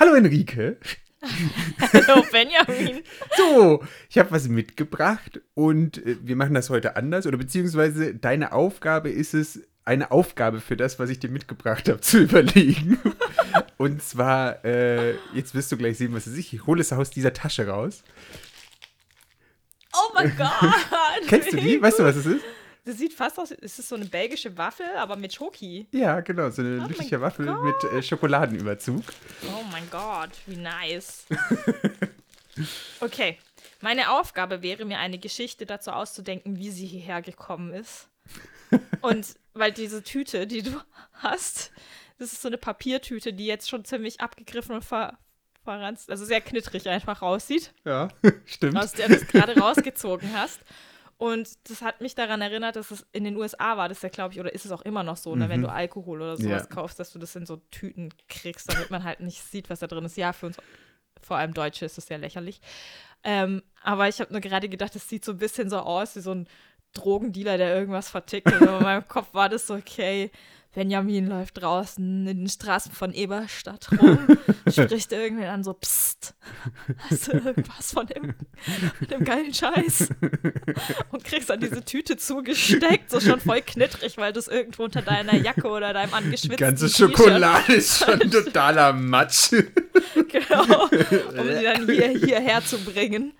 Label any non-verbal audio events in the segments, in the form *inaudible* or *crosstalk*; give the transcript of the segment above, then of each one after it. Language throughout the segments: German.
Hallo Enrique. Hallo Benjamin. *laughs* So, ich habe was mitgebracht und äh, wir machen das heute anders oder beziehungsweise deine Aufgabe ist es, eine Aufgabe für das, was ich dir mitgebracht habe, zu *laughs* überlegen. und zwar, äh, jetzt wirst du gleich sehen, was es ist. Ich hole es aus dieser Tasche raus. Oh mein *laughs* Gott. Kennst du die? Weißt du, was es ist? Das sieht fast aus, es ist so eine belgische Waffel, aber mit Schoki. Ja, genau, so eine Oh mein Waffel Gott. mit äh, Schokoladenüberzug. Oh mein Gott, wie nice. *laughs* Okay, meine Aufgabe wäre mir eine Geschichte dazu auszudenken, wie sie hierher gekommen ist. *laughs* Und weil diese Tüte, die du hast, das ist so eine Papiertüte, die jetzt schon ziemlich abgegriffen und ver verranzt, also sehr knittrig einfach aussieht. Ja, *laughs* stimmt. aus der du es gerade rausgezogen hast. Und das hat mich daran erinnert, dass es in den USA war, das ist ja, glaube ich, oder ist es auch immer noch so, ne, wenn Mhm. du Alkohol oder sowas Ja. kaufst, dass du das in so Tüten kriegst, damit man halt nicht sieht, was da drin ist. Ja, für uns, vor allem Deutsche, ist das sehr lächerlich. Ähm, aber ich habe nur gerade gedacht, es sieht so ein bisschen so aus wie so ein Drogendealer, der irgendwas vertickt. Und in meinem *laughs* Kopf war das so, okay, Benjamin läuft draußen in den Straßen von Eberstadt rum, *laughs* spricht irgendwen an, so, psst, hast du irgendwas von dem, dem geilen Scheiß? Und kriegst dann diese Tüte zugesteckt, so schon voll knittrig, weil du es irgendwo unter deiner Jacke oder deinem Die angeschwitzten ganze T-Shirt- Schokolade ist *laughs* schon totaler Matsch. Genau, um sie dann hier, *laughs* hierher zu bringen.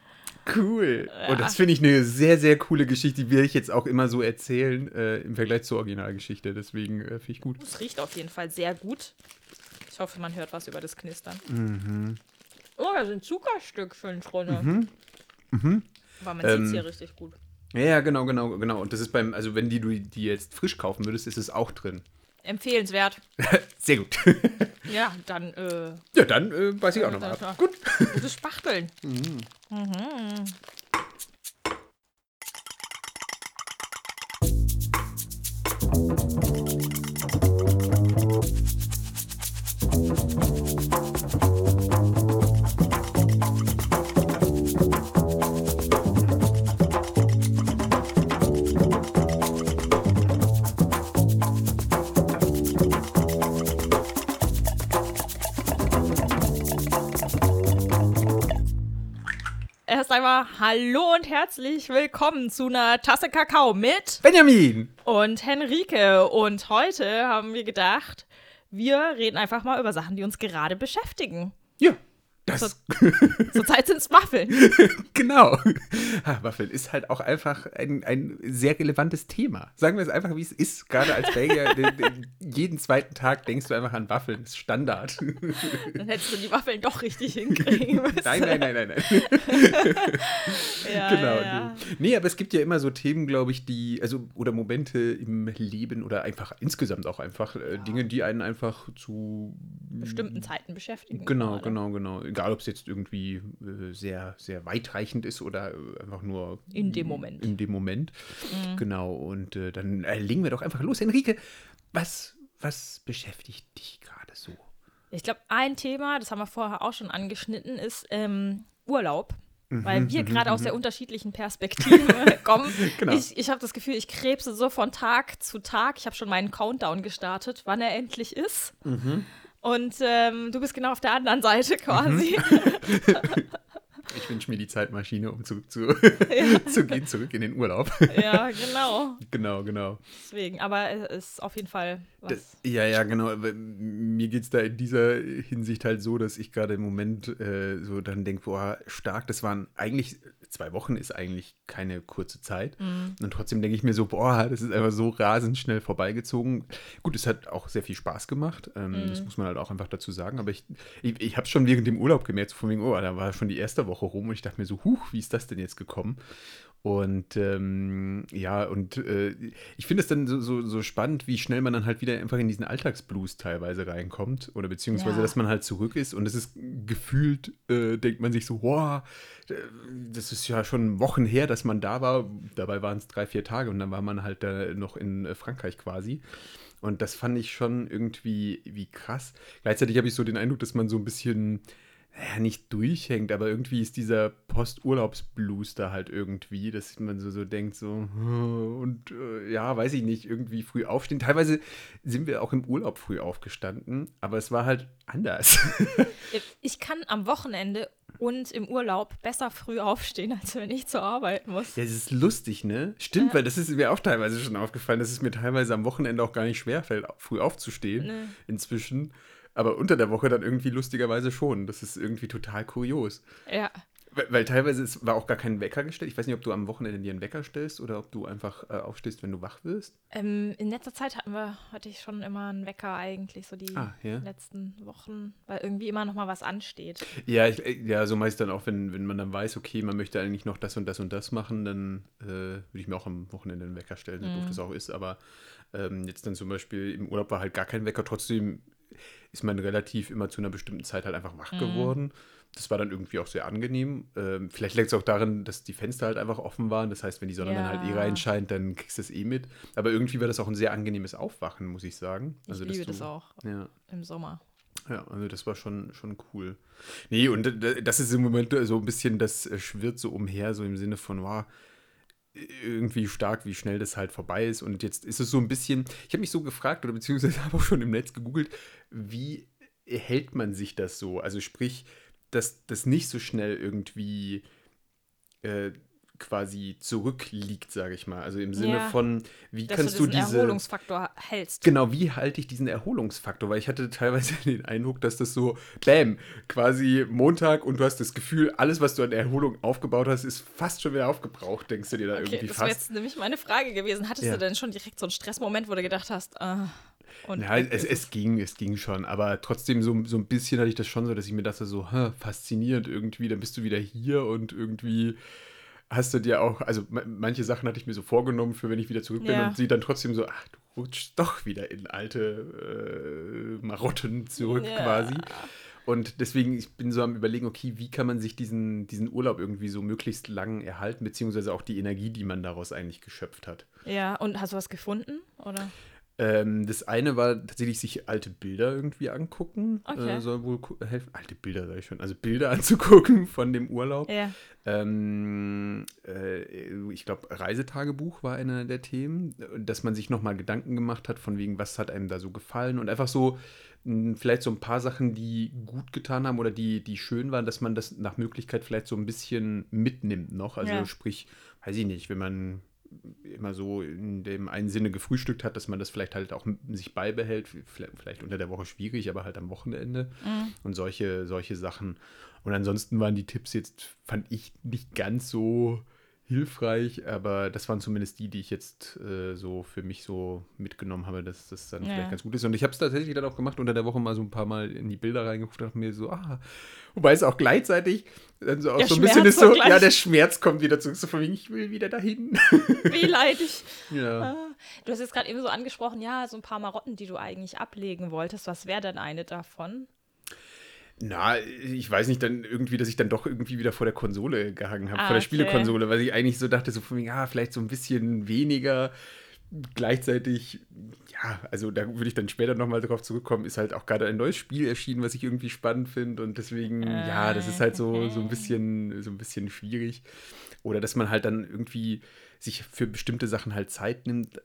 Cool. Ja. Und das finde ich eine sehr, sehr coole Geschichte, die will ich jetzt auch immer so erzählen äh, im Vergleich zur Originalgeschichte. Deswegen äh, finde ich gut. Es riecht auf jeden Fall sehr gut. Ich hoffe, man hört was über das Knistern. Mhm. Oh, da sind Zuckerstückchen drin. Aber man sieht Ähm, es hier richtig gut. Ja, ja, genau, genau, genau. Und das ist beim, also wenn die du die jetzt frisch kaufen würdest, ist es auch drin. Empfehlenswert. *laughs* Sehr gut. *laughs* Ja, dann äh, ja, dann äh, weiß ich auch nochmal Das. Gut. *laughs* gutes Spachteln. Mhm. Erst einmal Hallo und herzlich willkommen zu einer Tasse Kakao mit Benjamin! und Henrike. Und heute haben wir gedacht, wir reden einfach mal über Sachen, die uns gerade beschäftigen. Ja. Das, *laughs* Zurzeit sind es Waffeln. *laughs* genau. Ah, Waffeln ist halt auch einfach ein, ein sehr relevantes Thema. Sagen wir es einfach, wie es ist. Gerade als Belgier, *laughs* den- den- jeden zweiten Tag denkst du einfach an Waffeln. Das ist Standard. Dann hättest du die Waffeln doch richtig hinkriegen müssen. Nein, nein, nein, nein, nein. Ja, genau. ja, ja. Nee. aber es gibt ja immer so Themen, glaube ich, die, also, oder Momente im Leben oder einfach insgesamt auch einfach äh, Dinge, die einen einfach zu. Bestimmten Zeiten beschäftigen. Genau, gerade. genau, genau. Egal, ob es jetzt irgendwie äh, sehr, sehr weitreichend ist oder äh, einfach nur. In dem Moment. In dem Moment. Genau. Und äh, dann äh, legen wir doch einfach los. Enrique, was, was beschäftigt dich gerade so? Ich glaube, ein Thema, das haben wir vorher auch schon angeschnitten, ist ähm, Urlaub. Weil wir gerade aus sehr unterschiedlichen Perspektiven *laughs* kommen. Genau. Ich, ich habe das Gefühl, ich krebse so von Tag zu Tag. Ich habe schon meinen Countdown gestartet, wann er endlich ist. Und ähm, du bist genau auf der anderen Seite quasi. *laughs* Ich wünsche mir die Zeitmaschine, um zurück zu, *laughs* *laughs* zu gehen, zurück in den Urlaub. ja, genau. genau, genau. Deswegen, aber es ist auf jeden Fall was. Das, ja, ja, genau. Mir geht es da in dieser Hinsicht halt so, dass ich gerade im Moment äh, so dann denke, boah, stark, das waren eigentlich, zwei Wochen ist eigentlich keine kurze Zeit. Und trotzdem denke ich mir so, boah, das ist einfach so rasend schnell vorbeigezogen. Gut, es hat auch sehr viel Spaß gemacht, ähm, das muss man halt auch einfach dazu sagen. Aber ich, ich, ich habe schon während dem Urlaub gemerkt, so von wegen, oh, da war schon die erste Woche rum und ich dachte mir so, huch, wie ist das denn jetzt gekommen? Und ähm, ja, und äh, ich finde es dann so, so, so spannend, wie schnell man dann halt wieder einfach in diesen Alltagsblues teilweise reinkommt. Oder beziehungsweise, Ja. dass man halt zurück ist und es ist gefühlt, äh, denkt man sich so, wow, äh, das ist ja schon Wochen her, dass man da war. Dabei waren es drei, vier Tage und dann war man halt da noch in äh, Frankreich quasi. Und das fand ich schon irgendwie wie krass. Gleichzeitig habe ich so den Eindruck, dass man so ein bisschen ja, nicht durchhängt, aber irgendwie ist dieser Posturlaubsblues da halt irgendwie, dass man so, so denkt, so, und äh, ja, weiß ich nicht, irgendwie früh aufstehen. Teilweise sind wir auch im Urlaub früh aufgestanden, aber es war halt anders. *laughs* kann am Wochenende und im Urlaub besser früh aufstehen, als wenn ich zur Arbeit muss. Ja, das ist lustig, ne? Stimmt, Ja. weil das ist mir auch teilweise schon aufgefallen, dass es mir teilweise am Wochenende auch gar nicht schwerfällt, früh aufzustehen Nee. inzwischen. Aber unter der Woche dann irgendwie lustigerweise schon. Das ist irgendwie total kurios. Ja. Weil, weil teilweise es war auch gar kein Wecker gestellt. Ich weiß nicht, ob du am Wochenende dir einen Wecker stellst oder ob du einfach äh, aufstehst, wenn du wach wirst. Ähm, in letzter Zeit hatten wir, hatte ich schon immer einen Wecker eigentlich, so die Ah, ja. letzten Wochen, weil irgendwie immer noch mal was ansteht. Ja, ich, äh, ja, so meist dann auch, wenn, wenn man dann weiß, okay, man möchte eigentlich noch das und das und das machen, dann äh, würde ich mir auch am Wochenende einen Wecker stellen, so doof das auch ist. Aber ähm, jetzt dann zum Beispiel im Urlaub war halt gar kein Wecker, trotzdem ist man relativ immer zu einer bestimmten Zeit halt einfach wach geworden. Das war dann irgendwie auch sehr angenehm. Ähm, vielleicht liegt es auch darin, dass die Fenster halt einfach offen waren. Das heißt, wenn die Sonne dann halt eh Ja. reinscheint, dann kriegst du es eh mit. Aber irgendwie war das auch ein sehr angenehmes Aufwachen, muss ich sagen. Ich Also, liebe das du- auch Ja. im Sommer. Ja, also das war schon, schon cool. Nee, und das ist im Moment so ein bisschen, das äh, schwirrt so umher, so im Sinne von, wow, irgendwie stark, wie schnell das halt vorbei ist. Und jetzt ist es so ein bisschen, ich habe mich so gefragt, oder beziehungsweise *laughs* habe auch schon im Netz gegoogelt, wie hält man sich das so? Also sprich, dass das nicht so schnell irgendwie äh, quasi zurückliegt, sage ich mal. Also im Sinne Ja, von, wie kannst du du diesen diese... Erholungsfaktor hältst. Genau, wie halte ich diesen Erholungsfaktor? Weil ich hatte teilweise *laughs* den Eindruck, dass das so, bam, quasi Montag und du hast das Gefühl, alles, was du an Erholung aufgebaut hast, ist fast schon wieder aufgebraucht, denkst du dir da Okay, irgendwie das wäre fast. jetzt nämlich meine Frage gewesen. Hattest Ja. du denn schon direkt so einen Stressmoment, wo du gedacht hast, ah, und Ja, es, es ging, es ging schon, aber trotzdem so, so ein bisschen hatte ich das schon so, dass ich mir dachte so, faszinierend irgendwie, dann bist du wieder hier und irgendwie hast du dir auch, also ma- manche Sachen hatte ich mir so vorgenommen, für wenn ich wieder zurück bin Ja. und sie dann trotzdem so, ach, du rutschst doch wieder in alte äh, Marotten zurück Ja. quasi. Und deswegen, ich bin so am überlegen, okay, wie kann man sich diesen, diesen Urlaub irgendwie so möglichst lang erhalten, beziehungsweise auch die Energie, die man daraus eigentlich geschöpft hat. Ja, und hast du was gefunden? Oder? Ähm, das eine war tatsächlich sich alte Bilder irgendwie angucken. Okay. Äh, soll wohl helfen. Alte Bilder, sag ich schon. Also Bilder *laughs* anzugucken von dem Urlaub. Ja. Ähm, äh, ich glaube, Reisetagebuch war einer der Themen, dass man sich nochmal Gedanken gemacht hat, von wegen, was hat einem da so gefallen und einfach so vielleicht so ein paar Sachen, die gut getan haben oder die, die schön waren, dass man das nach Möglichkeit vielleicht so ein bisschen mitnimmt noch. Also Ja. sprich, weiß ich nicht, wenn man immer so in dem einen Sinne gefrühstückt hat, dass man das vielleicht halt auch sich beibehält, vielleicht, vielleicht unter der Woche schwierig, aber halt am Wochenende Mhm. und solche, solche Sachen. Und ansonsten waren die Tipps jetzt, fand ich, nicht ganz so hilfreich, aber das waren zumindest die, die ich jetzt äh, so für mich so mitgenommen habe, dass das dann Ja. vielleicht ganz gut ist. Und ich habe es tatsächlich dann auch gemacht, unter der Woche mal so ein paar Mal in die Bilder reingeguckt und dachte mir so, ah, wobei es auch gleichzeitig dann so auch Der so ein bisschen Schmerz ist so, gleich. ja, der Schmerz kommt wieder zurück, so von wegen, ich will wieder dahin. *laughs* Wie leidig. *laughs* ja. Ah, Du hast jetzt gerade eben so angesprochen, ja, so ein paar Marotten, die du eigentlich ablegen wolltest. Was wäre denn eine davon? Na, ich weiß nicht, dann irgendwie, dass ich dann doch irgendwie wieder vor der Konsole gehangen habe, Ah, vor der okay. Spielekonsole, weil ich eigentlich so dachte, so von wegen, ah, vielleicht so ein bisschen weniger. Gleichzeitig, ja, also da würde ich dann später nochmal drauf zurückkommen, ist halt auch gerade ein neues Spiel erschienen, was ich irgendwie spannend finde und deswegen, ja, das ist halt so, so ein bisschen, so ein bisschen schwierig. Oder dass man halt dann irgendwie sich für bestimmte Sachen halt Zeit nimmt.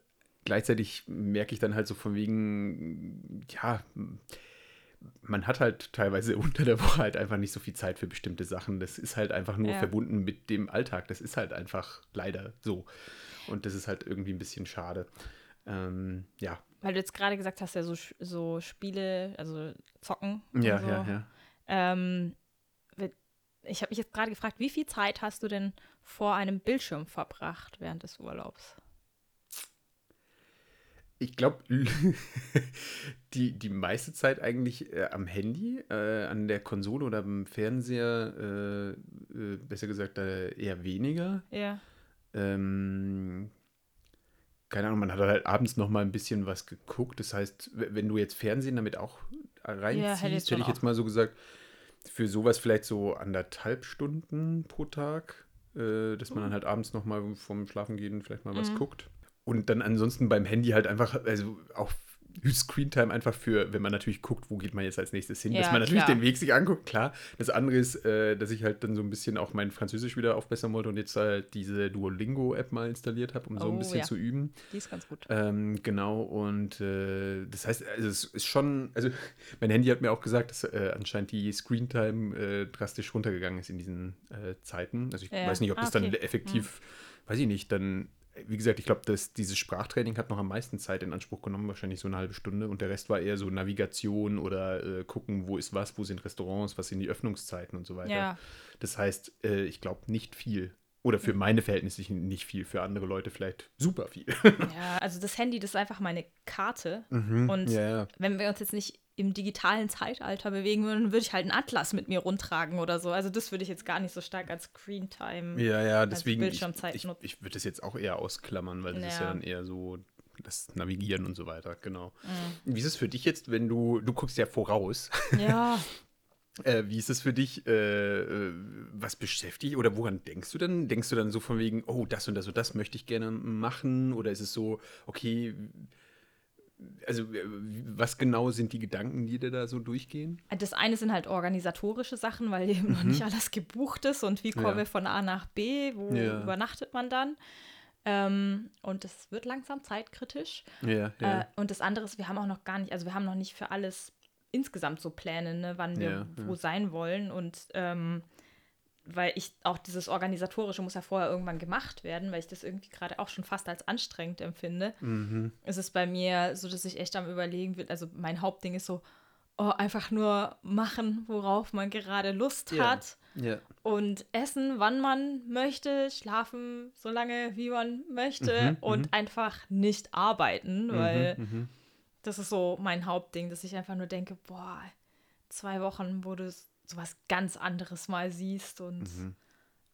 Gleichzeitig merke ich dann halt so von wegen, ja, man hat halt teilweise *laughs* unter der Woche halt einfach nicht so viel Zeit für bestimmte Sachen. Das ist halt einfach nur Ja. verbunden mit dem Alltag. Das ist halt einfach leider so. Und das ist halt irgendwie ein bisschen schade. Ähm, ja, Weil du jetzt gerade gesagt hast, ja, so, so Spiele, also Zocken. ja, so. ja, ja. Ähm, ich habe mich jetzt gerade gefragt, wie viel Zeit hast du denn vor einem Bildschirm verbracht während des Urlaubs? Ich glaube, *laughs* die, die meiste Zeit eigentlich äh, am Handy, äh, an der Konsole oder am Fernseher, äh, äh, besser gesagt, äh, eher weniger. Ja. Ähm, keine Ahnung, man hat halt abends noch mal ein bisschen was geguckt. Das heißt, wenn du jetzt Fernsehen damit auch reinziehst, hätte ich hätte schon ich jetzt mal so gesagt, für sowas vielleicht so anderthalb Stunden pro Tag, äh, dass man dann halt abends noch mal vom Schlafengehen vielleicht mal was Mhm. guckt. Und dann ansonsten beim Handy halt einfach, also auch Screentime einfach für, wenn man natürlich guckt, wo geht man jetzt als nächstes hin, Ja, dass man natürlich klar. den Weg sich anguckt, klar. Das andere ist, äh, dass ich halt dann so ein bisschen auch mein Französisch wieder aufbessern wollte und jetzt halt diese Duolingo-App mal installiert habe, um so ein Oh, bisschen ja. zu üben. Die ist ganz gut. Ähm, genau, und äh, das heißt, also es ist schon, also mein Handy hat mir auch gesagt, dass äh, anscheinend die Screentime äh, drastisch runtergegangen ist in diesen äh, Zeiten. Also ich weiß nicht, ob Ah, das dann okay. effektiv, weiß ich nicht, dann, wie gesagt, ich glaube, dass dieses Sprachtraining hat noch am meisten Zeit in Anspruch genommen, wahrscheinlich so eine halbe Stunde. Und der Rest war eher so Navigation oder äh, gucken, wo ist was, wo sind Restaurants, was sind die Öffnungszeiten und so weiter. Ja. Das heißt, äh, ich glaube nicht viel. Oder für meine Verhältnisse nicht viel, für andere Leute vielleicht super viel. Ja, also das Handy, das ist einfach meine Karte. Mhm. Und ja. wenn wir uns jetzt nicht im digitalen Zeitalter bewegen würden, würde ich halt einen Atlas mit mir rumtragen oder so. Also das würde ich jetzt gar nicht so stark als Screentime. Ja, ja, deswegen, ich, Bildschirmzeit ich, nutzen. ich würde das jetzt auch eher ausklammern, weil das ist ja Ja. dann eher so das Navigieren und so weiter, genau. Mhm. Wie ist es für dich jetzt, wenn du, du guckst ja voraus, *laughs* Ja, äh, wie ist es für dich, äh, äh, was beschäftigt oder woran denkst du dann? Denkst du dann so von wegen, oh, das und das und das möchte ich gerne machen oder ist es so, okay, also äh, was genau sind die Gedanken, die dir da so durchgehen? das eine sind halt organisatorische Sachen, weil eben noch nicht alles gebucht ist und wie kommen Mhm. Ja. wir von A nach B, wo Ja. übernachtet man dann. Ähm, und es wird langsam zeitkritisch. Ja, Äh, und das andere ist, wir haben auch noch gar nicht, also wir haben noch nicht für alles insgesamt so Pläne, ne, wann wir Ja, wo ja. sein wollen. Und ähm, weil ich auch dieses Organisatorische muss ja vorher irgendwann gemacht werden, weil ich das irgendwie gerade auch schon fast als anstrengend empfinde. Mhm. Es ist bei mir so, dass ich echt am überlegen bin, also mein Hauptding ist so, oh, einfach nur machen, worauf man gerade Lust Ja. hat ja. und essen, wann man möchte, schlafen so lange, wie man möchte Mhm, und einfach nicht arbeiten, weil Mhm, das ist so mein Hauptding, dass ich einfach nur denke, boah, zwei Wochen, wo du sowas ganz anderes mal siehst und Mhm.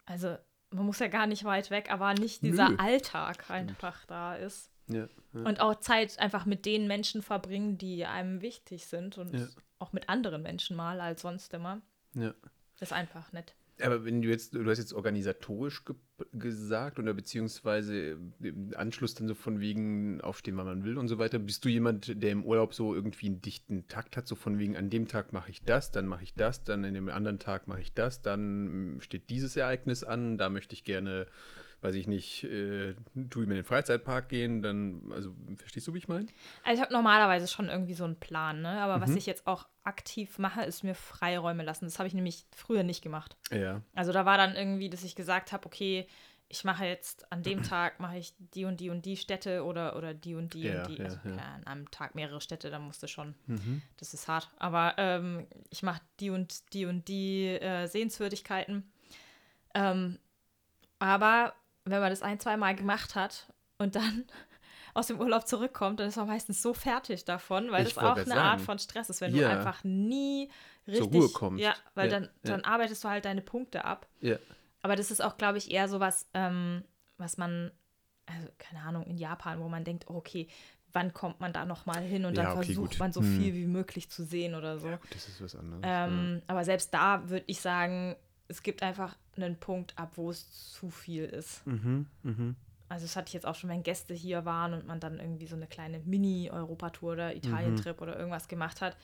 also man muss ja gar nicht weit weg, aber nicht dieser Nö. Alltag einfach da ist. ja, ja. Und auch Zeit einfach mit den Menschen verbringen, die einem wichtig sind und Ja. auch mit anderen Menschen mal als sonst immer. ja. Das ist einfach nett. Aber wenn du jetzt, du hast jetzt organisatorisch ge gesagt oder beziehungsweise im Anschluss dann so von wegen aufstehen, wann man will und so weiter, bist du jemand, der im Urlaub so irgendwie einen dichten Takt hat, so von wegen an dem Tag mache ich das, dann mache ich das, dann in dem anderen Tag mache ich das, dann mm, steht dieses Ereignis an, da möchte ich gerne, weiß ich nicht, äh, tue ich mir in den Freizeitpark gehen, dann, also verstehst du, wie ich meine? Also ich habe normalerweise schon irgendwie so einen Plan, ne? aber was Mhm. ich jetzt auch aktiv mache, ist mir Freiräume lassen. Das habe ich nämlich früher nicht gemacht. Ja. Also da war dann irgendwie, dass ich gesagt habe, okay, ich mache jetzt an dem *clears throat* Tag mache ich die und die und die Städte oder, oder die und die Ja, und die. ja, Also ja. klar, an einem Tag mehrere Städte, da musste schon, Mhm. das ist hart. Aber ähm, ich mache die und die und die äh, Sehenswürdigkeiten. Ähm, aber wenn man das ein, zwei Mal gemacht hat und dann *laughs* aus dem Urlaub zurückkommt, dann ist man meistens so fertig davon, weil Ich das auch eine Art sagen. von Stress ist, wenn Ja. du einfach nie richtig Ruhe kommst. Ja, weil Ja, dann, ja. dann arbeitest du halt deine Punkte ab. Ja. Aber das ist auch, glaube ich, eher so was, ähm, was man, also keine Ahnung, in Japan, wo man denkt, oh, okay, wann kommt man da nochmal hin und dann Ja, okay, versucht gut. man so Hm. viel wie möglich zu sehen oder so. Das ist was anderes. Ähm, Aber selbst da würde ich sagen, es gibt einfach einen Punkt ab, wo es zu viel ist. Mhm. Mhm. Also das hatte ich jetzt auch schon, wenn Gäste hier waren und man dann irgendwie so eine kleine Mini-Europatour oder Italien-Trip Mhm. oder irgendwas gemacht hat.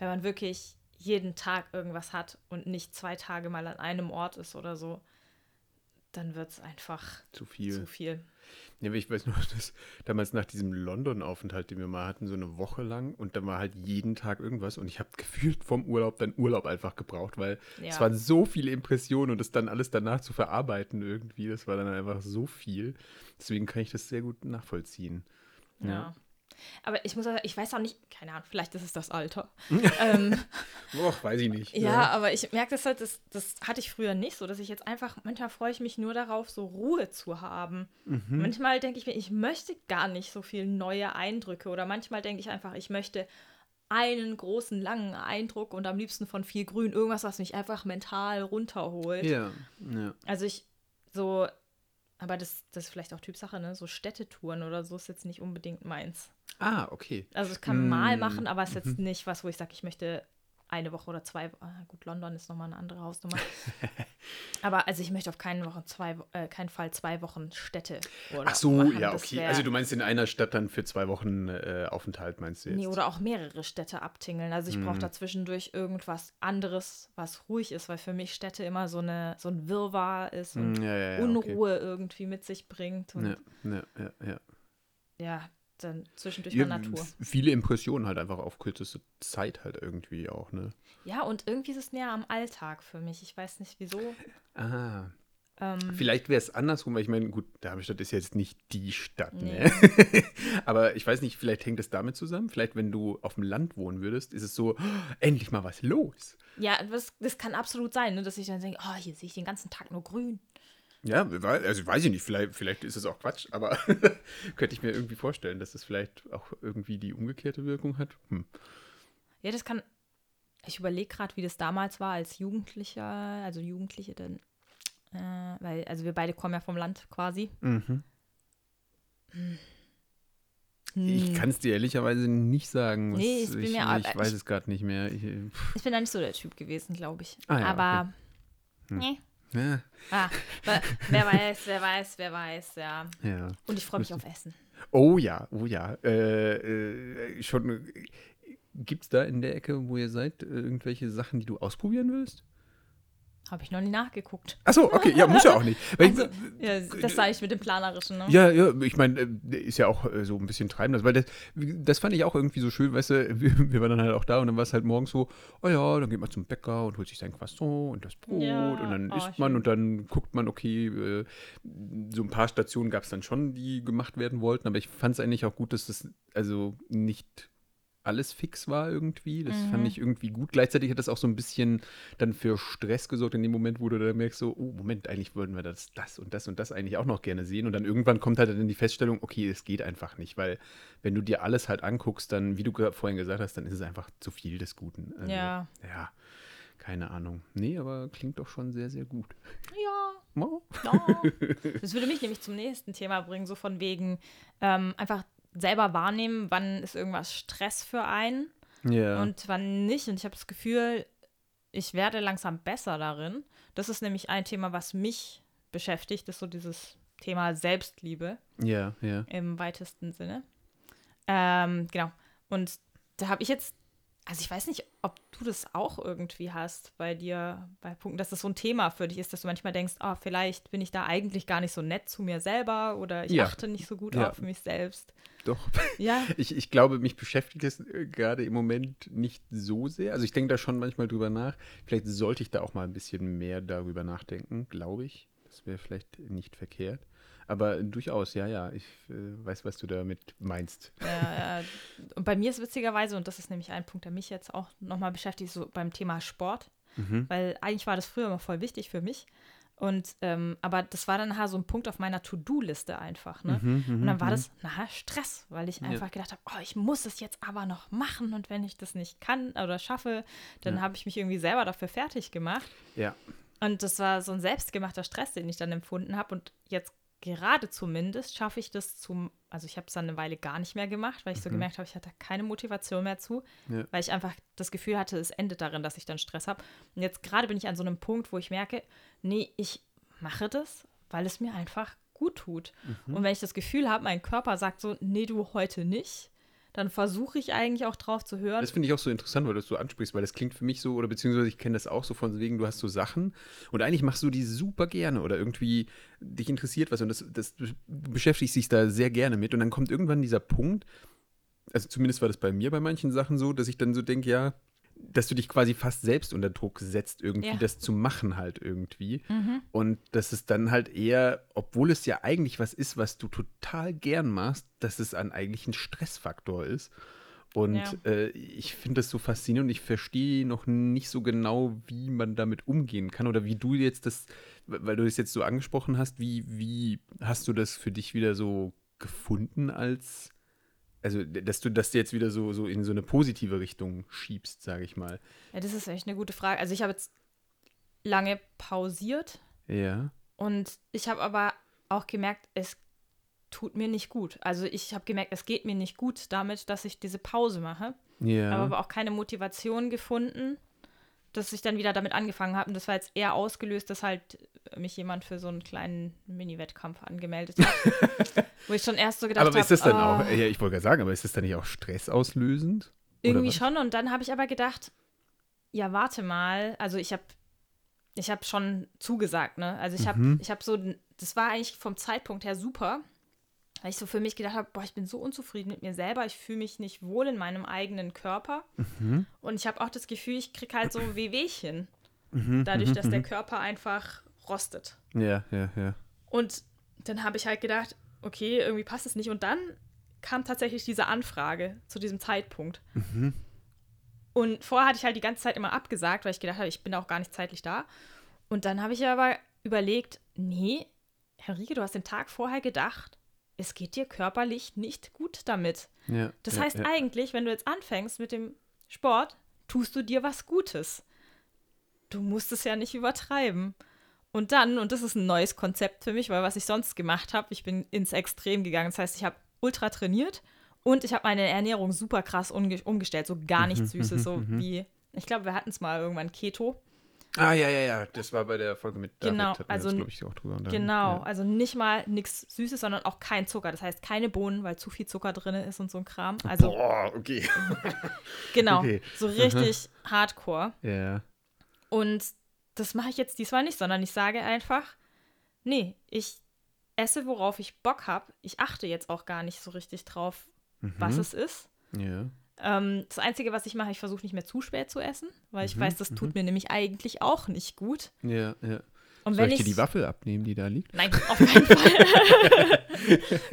Wenn man wirklich jeden Tag irgendwas hat und nicht zwei Tage mal an einem Ort ist oder so, dann wird es einfach Zu viel. zu viel. Ja, ich weiß nur, *laughs* dass damals nach diesem London-Aufenthalt, den wir mal hatten, so eine Woche lang und da war halt jeden Tag irgendwas und ich habe gefühlt vom Urlaub dann Urlaub einfach gebraucht, weil Ja. es waren so viele Impressionen und das dann alles danach zu verarbeiten irgendwie, das war dann einfach so viel. Deswegen kann ich das sehr gut nachvollziehen. Ja. Aber ich muss auch sagen, ich weiß auch nicht, keine Ahnung, vielleicht ist es das Alter. *laughs* ähm, Och, weiß ich nicht. Ja, aber ich merke das halt, das, das hatte ich früher nicht so, dass ich jetzt einfach, manchmal freue ich mich nur darauf, so Ruhe zu haben. Mhm. Manchmal denke ich mir, ich möchte gar nicht so viel neue Eindrücke oder manchmal denke ich einfach, ich möchte einen großen, langen Eindruck und am liebsten von viel Grün, irgendwas, was mich einfach mental runterholt. Ja, ja. Also ich so, aber das, das ist vielleicht auch Typsache, ne? So Städtetouren oder so ist jetzt nicht unbedingt meins. Ah, okay. Also ich kann mal Mm, machen, aber es ist jetzt nicht was, wo ich sage, ich möchte eine Woche oder zwei. Ah, gut, London ist nochmal eine andere Hausnummer. *laughs* Aber also ich möchte auf keinen, Wochen zwei, äh, keinen Fall zwei Wochen Städte. Ach so, machen. ja, okay. Wär, also du meinst in einer Stadt dann für zwei Wochen äh, Aufenthalt, meinst du jetzt? Nee, oder auch mehrere Städte abtingeln. Also ich mhm. brauche dazwischendurch irgendwas anderes, was ruhig ist, weil für mich Städte immer so, eine, so ein Wirrwarr ist und mhm, ja, ja, ja, Unruhe okay. irgendwie mit sich bringt. Und ja, ja, ja. Ja, dann zwischendurch ja, mal Natur. Viele Impressionen halt einfach auf kürzeste Zeit halt irgendwie auch, ne? Ja, und irgendwie ist es näher am Alltag für mich. Ich weiß nicht wieso. Ah. Ähm, Vielleicht wäre es andersrum, weil ich meine, gut, Darmstadt ist jetzt nicht die Stadt, nee. ne? *laughs* Aber ich weiß nicht, vielleicht hängt es damit zusammen. Vielleicht, wenn du auf dem Land wohnen würdest, ist es so, oh, endlich mal was los. Ja, das, das kann absolut sein, ne? dass ich dann denke, oh, hier sehe ich den ganzen Tag nur grün. Ja, also weiß ich nicht, vielleicht, vielleicht ist es auch Quatsch, aber *laughs* könnte ich mir irgendwie vorstellen, dass es vielleicht auch irgendwie die umgekehrte Wirkung hat. Hm. Ja, das kann. Ich überlege gerade, wie das damals war als Jugendlicher, also Jugendliche dann. Äh, weil, also wir beide kommen ja vom Land quasi. Mhm. Hm. Ich hm. kann es dir ehrlicherweise nicht sagen. nee, ich, bin ich, mir, ich weiß ich, es gerade nicht mehr. Ich, ich, bin da nicht so der Typ gewesen, glaube ich. Ah, ja, aber okay. hm. nee, ja. Ah, wer weiß, wer weiß, wer weiß, ja. ja. Und ich freue mich auf Essen. Oh ja, oh ja. Äh, äh, schon. Gibt es da in der Ecke, wo ihr seid, irgendwelche Sachen, die du ausprobieren willst? Habe ich noch nie nachgeguckt. Achso, okay, ja, muss ja auch nicht. *laughs* also, ja, das sage ich mit dem Planerischen, ne? Ja, ja, ich meine, äh, ist ja auch äh, so ein bisschen treibend. Weil das, das fand ich auch irgendwie so schön, weißt du, *laughs* wir, wir waren dann halt auch da und dann war es halt morgens so, oh ja, dann geht man zum Bäcker und holt sich sein Croissant und das Brot ja, und dann oh, isst man schön. und dann guckt man, okay, äh, so ein paar Stationen gab es dann schon, die gemacht werden wollten, aber ich fand es eigentlich auch gut, dass das also nicht alles fix war irgendwie. Das mhm. fand ich irgendwie gut. Gleichzeitig hat das auch so ein bisschen dann für Stress gesorgt in dem Moment, wo du dann merkst, so, oh, Moment, eigentlich würden wir das, das und das und das eigentlich auch noch gerne sehen. Und dann irgendwann kommt halt dann die Feststellung, okay, es geht einfach nicht, weil wenn du dir alles halt anguckst, dann, wie du vorhin gesagt hast, dann ist es einfach zu viel des Guten. Also, ja. Ja, keine Ahnung. Nee, aber klingt doch schon sehr, sehr gut. Ja. Oh. ja. *laughs* Das würde mich nämlich zum nächsten Thema bringen, so von wegen ähm, einfach selber wahrnehmen, wann ist irgendwas Stress für einen yeah. und wann nicht. Und ich habe das Gefühl, ich werde langsam besser darin. Das ist nämlich ein Thema, was mich beschäftigt, das ist so dieses Thema Selbstliebe. Ja, yeah, ja. Yeah. Im weitesten Sinne. Ähm, genau. Und da habe ich jetzt also ich weiß nicht, ob du das auch irgendwie hast bei dir, bei Punkten, dass das so ein Thema für dich ist, dass du manchmal denkst, oh, vielleicht bin ich da eigentlich gar nicht so nett zu mir selber oder ich ja. achte nicht so gut ja. auf mich selbst. Doch. Ja. *laughs* Ich, ich glaube, mich beschäftigt es äh, gerade im Moment nicht so sehr. Also ich denke da schon manchmal drüber nach. Vielleicht sollte ich da auch mal ein bisschen mehr darüber nachdenken, glaube ich. Das wäre vielleicht nicht verkehrt. Aber durchaus, ja, ja. Ich äh, weiß, was du damit meinst. Ja, ja. Und bei mir ist witzigerweise, und das ist nämlich ein Punkt, der mich jetzt auch nochmal beschäftigt, so beim Thema Sport. Mhm. Weil eigentlich war das früher immer voll wichtig für mich. Und ähm, aber das war dann halt so ein Punkt auf meiner To-Do-Liste einfach. Ne? Mhm, und dann war mhm. das na, Stress, weil ich einfach ja. gedacht habe, oh, ich muss es jetzt aber noch machen und wenn ich das nicht kann oder schaffe, dann ja. habe ich mich irgendwie selber dafür fertig gemacht. Ja. Und das war so ein selbstgemachter Stress, den ich dann empfunden habe. Und jetzt gerade zumindest schaffe ich das zum, also ich habe es dann eine Weile gar nicht mehr gemacht, weil ich mhm. so gemerkt habe, ich hatte keine Motivation mehr zu, ja. weil ich einfach das Gefühl hatte, es endet darin, dass ich dann Stress habe. Und jetzt gerade bin ich an so einem Punkt, wo ich merke, nee, ich mache das, weil es mir einfach gut tut. Mhm. Und wenn ich das Gefühl habe, mein Körper sagt so, nee, du heute nicht, dann versuche ich eigentlich auch drauf zu hören. Das finde ich auch so interessant, weil du das so ansprichst, weil das klingt für mich so, oder beziehungsweise ich kenne das auch so von wegen, du hast so Sachen und eigentlich machst du die super gerne oder irgendwie dich interessiert was und das, das du beschäftigst dich da sehr gerne mit und dann kommt irgendwann dieser Punkt, also zumindest war das bei mir bei manchen Sachen so, dass ich dann so denke, ja, dass du dich quasi fast selbst unter Druck setzt, irgendwie ja. das zu machen halt irgendwie. Mhm. Und dass es dann halt eher, obwohl es ja eigentlich was ist, was du total gern machst, dass es ein eigentlich ein Stressfaktor ist. Und ja. äh, ich finde das so faszinierend und ich verstehe noch nicht so genau, wie man damit umgehen kann oder wie du jetzt das, weil du es jetzt so angesprochen hast, wie, wie hast du das für dich wieder so gefunden als also dass du das jetzt wieder so, so in so eine positive Richtung schiebst, sage ich mal. Ja, das ist echt eine gute Frage. Also ich habe jetzt lange pausiert. Ja. Und ich habe aber auch gemerkt, es tut mir nicht gut. Also ich habe gemerkt, es geht mir nicht gut damit, dass ich diese Pause mache. Ja. Habe aber auch keine Motivation gefunden, dass ich dann wieder damit angefangen habe. Und das war jetzt eher ausgelöst, dass halt mich jemand für so einen kleinen Mini-Wettkampf angemeldet hat. *laughs* wo ich schon erst so gedacht habe. aber ist das dann oh, auch, ja, ich wollte gerade sagen, aber ist das dann nicht auch stressauslösend? Irgendwie schon. Und dann habe ich aber gedacht, ja, warte mal. Also ich habe ich habe schon zugesagt, ne? Also ich habe Mhm. ich habe so, das war eigentlich vom Zeitpunkt her super, weil ich so für mich gedacht habe, boah, ich bin so unzufrieden mit mir selber, ich fühle mich nicht wohl in meinem eigenen Körper. Mhm. Und ich habe auch das Gefühl, ich kriege halt so *clears throat* Wehwehchen, Mhm, dadurch, mhm, dass der mhm. Körper einfach rostet. Ja, ja, ja. Und dann habe ich halt gedacht, okay, irgendwie passt es nicht. Und dann kam tatsächlich diese Anfrage zu diesem Zeitpunkt. Mhm. Und vorher hatte ich halt die ganze Zeit immer abgesagt, weil ich gedacht habe, ich bin auch gar nicht zeitlich da. Und dann habe ich aber überlegt, nee, Henrike, du hast den Tag vorher gedacht, es geht dir körperlich nicht gut damit. ja Das ja, heißt ja. eigentlich, wenn du jetzt anfängst mit dem Sport, tust du dir was Gutes. Du musst es ja nicht übertreiben. Und dann, und das ist ein neues Konzept für mich, weil was ich sonst gemacht habe, ich bin ins Extrem gegangen. Das heißt, ich habe ultra trainiert und ich habe meine Ernährung super krass umge umgestellt. So gar Mhm, nichts Süßes, so wie, ich glaube, wir hatten es mal irgendwann Keto. Ah, ja, ja, ja. Das war bei der Folge mit David. Genau, also glaube ich, auch drüber. unterhalten. Genau, Ja. also nicht mal nichts Süßes, sondern auch kein Zucker. Das heißt keine Bohnen, weil zu viel Zucker drin ist und so ein Kram. Also Boah, okay. *laughs* genau, okay. so richtig hardcore. ja. Und das mache ich jetzt diesmal nicht, sondern ich sage einfach, nee, ich esse, worauf ich Bock habe. Ich achte jetzt auch gar nicht so richtig drauf, was Mhm. es ist. Ja. Ähm, das Einzige, was ich mache, ich versuche nicht mehr zu spät zu essen, weil ich Mhm, weiß, das tut mir nämlich eigentlich auch nicht gut. Ja, ja. Und Soll wenn ich dir die Waffel abnehmen, die da liegt? Nein, auf keinen Fall. *laughs*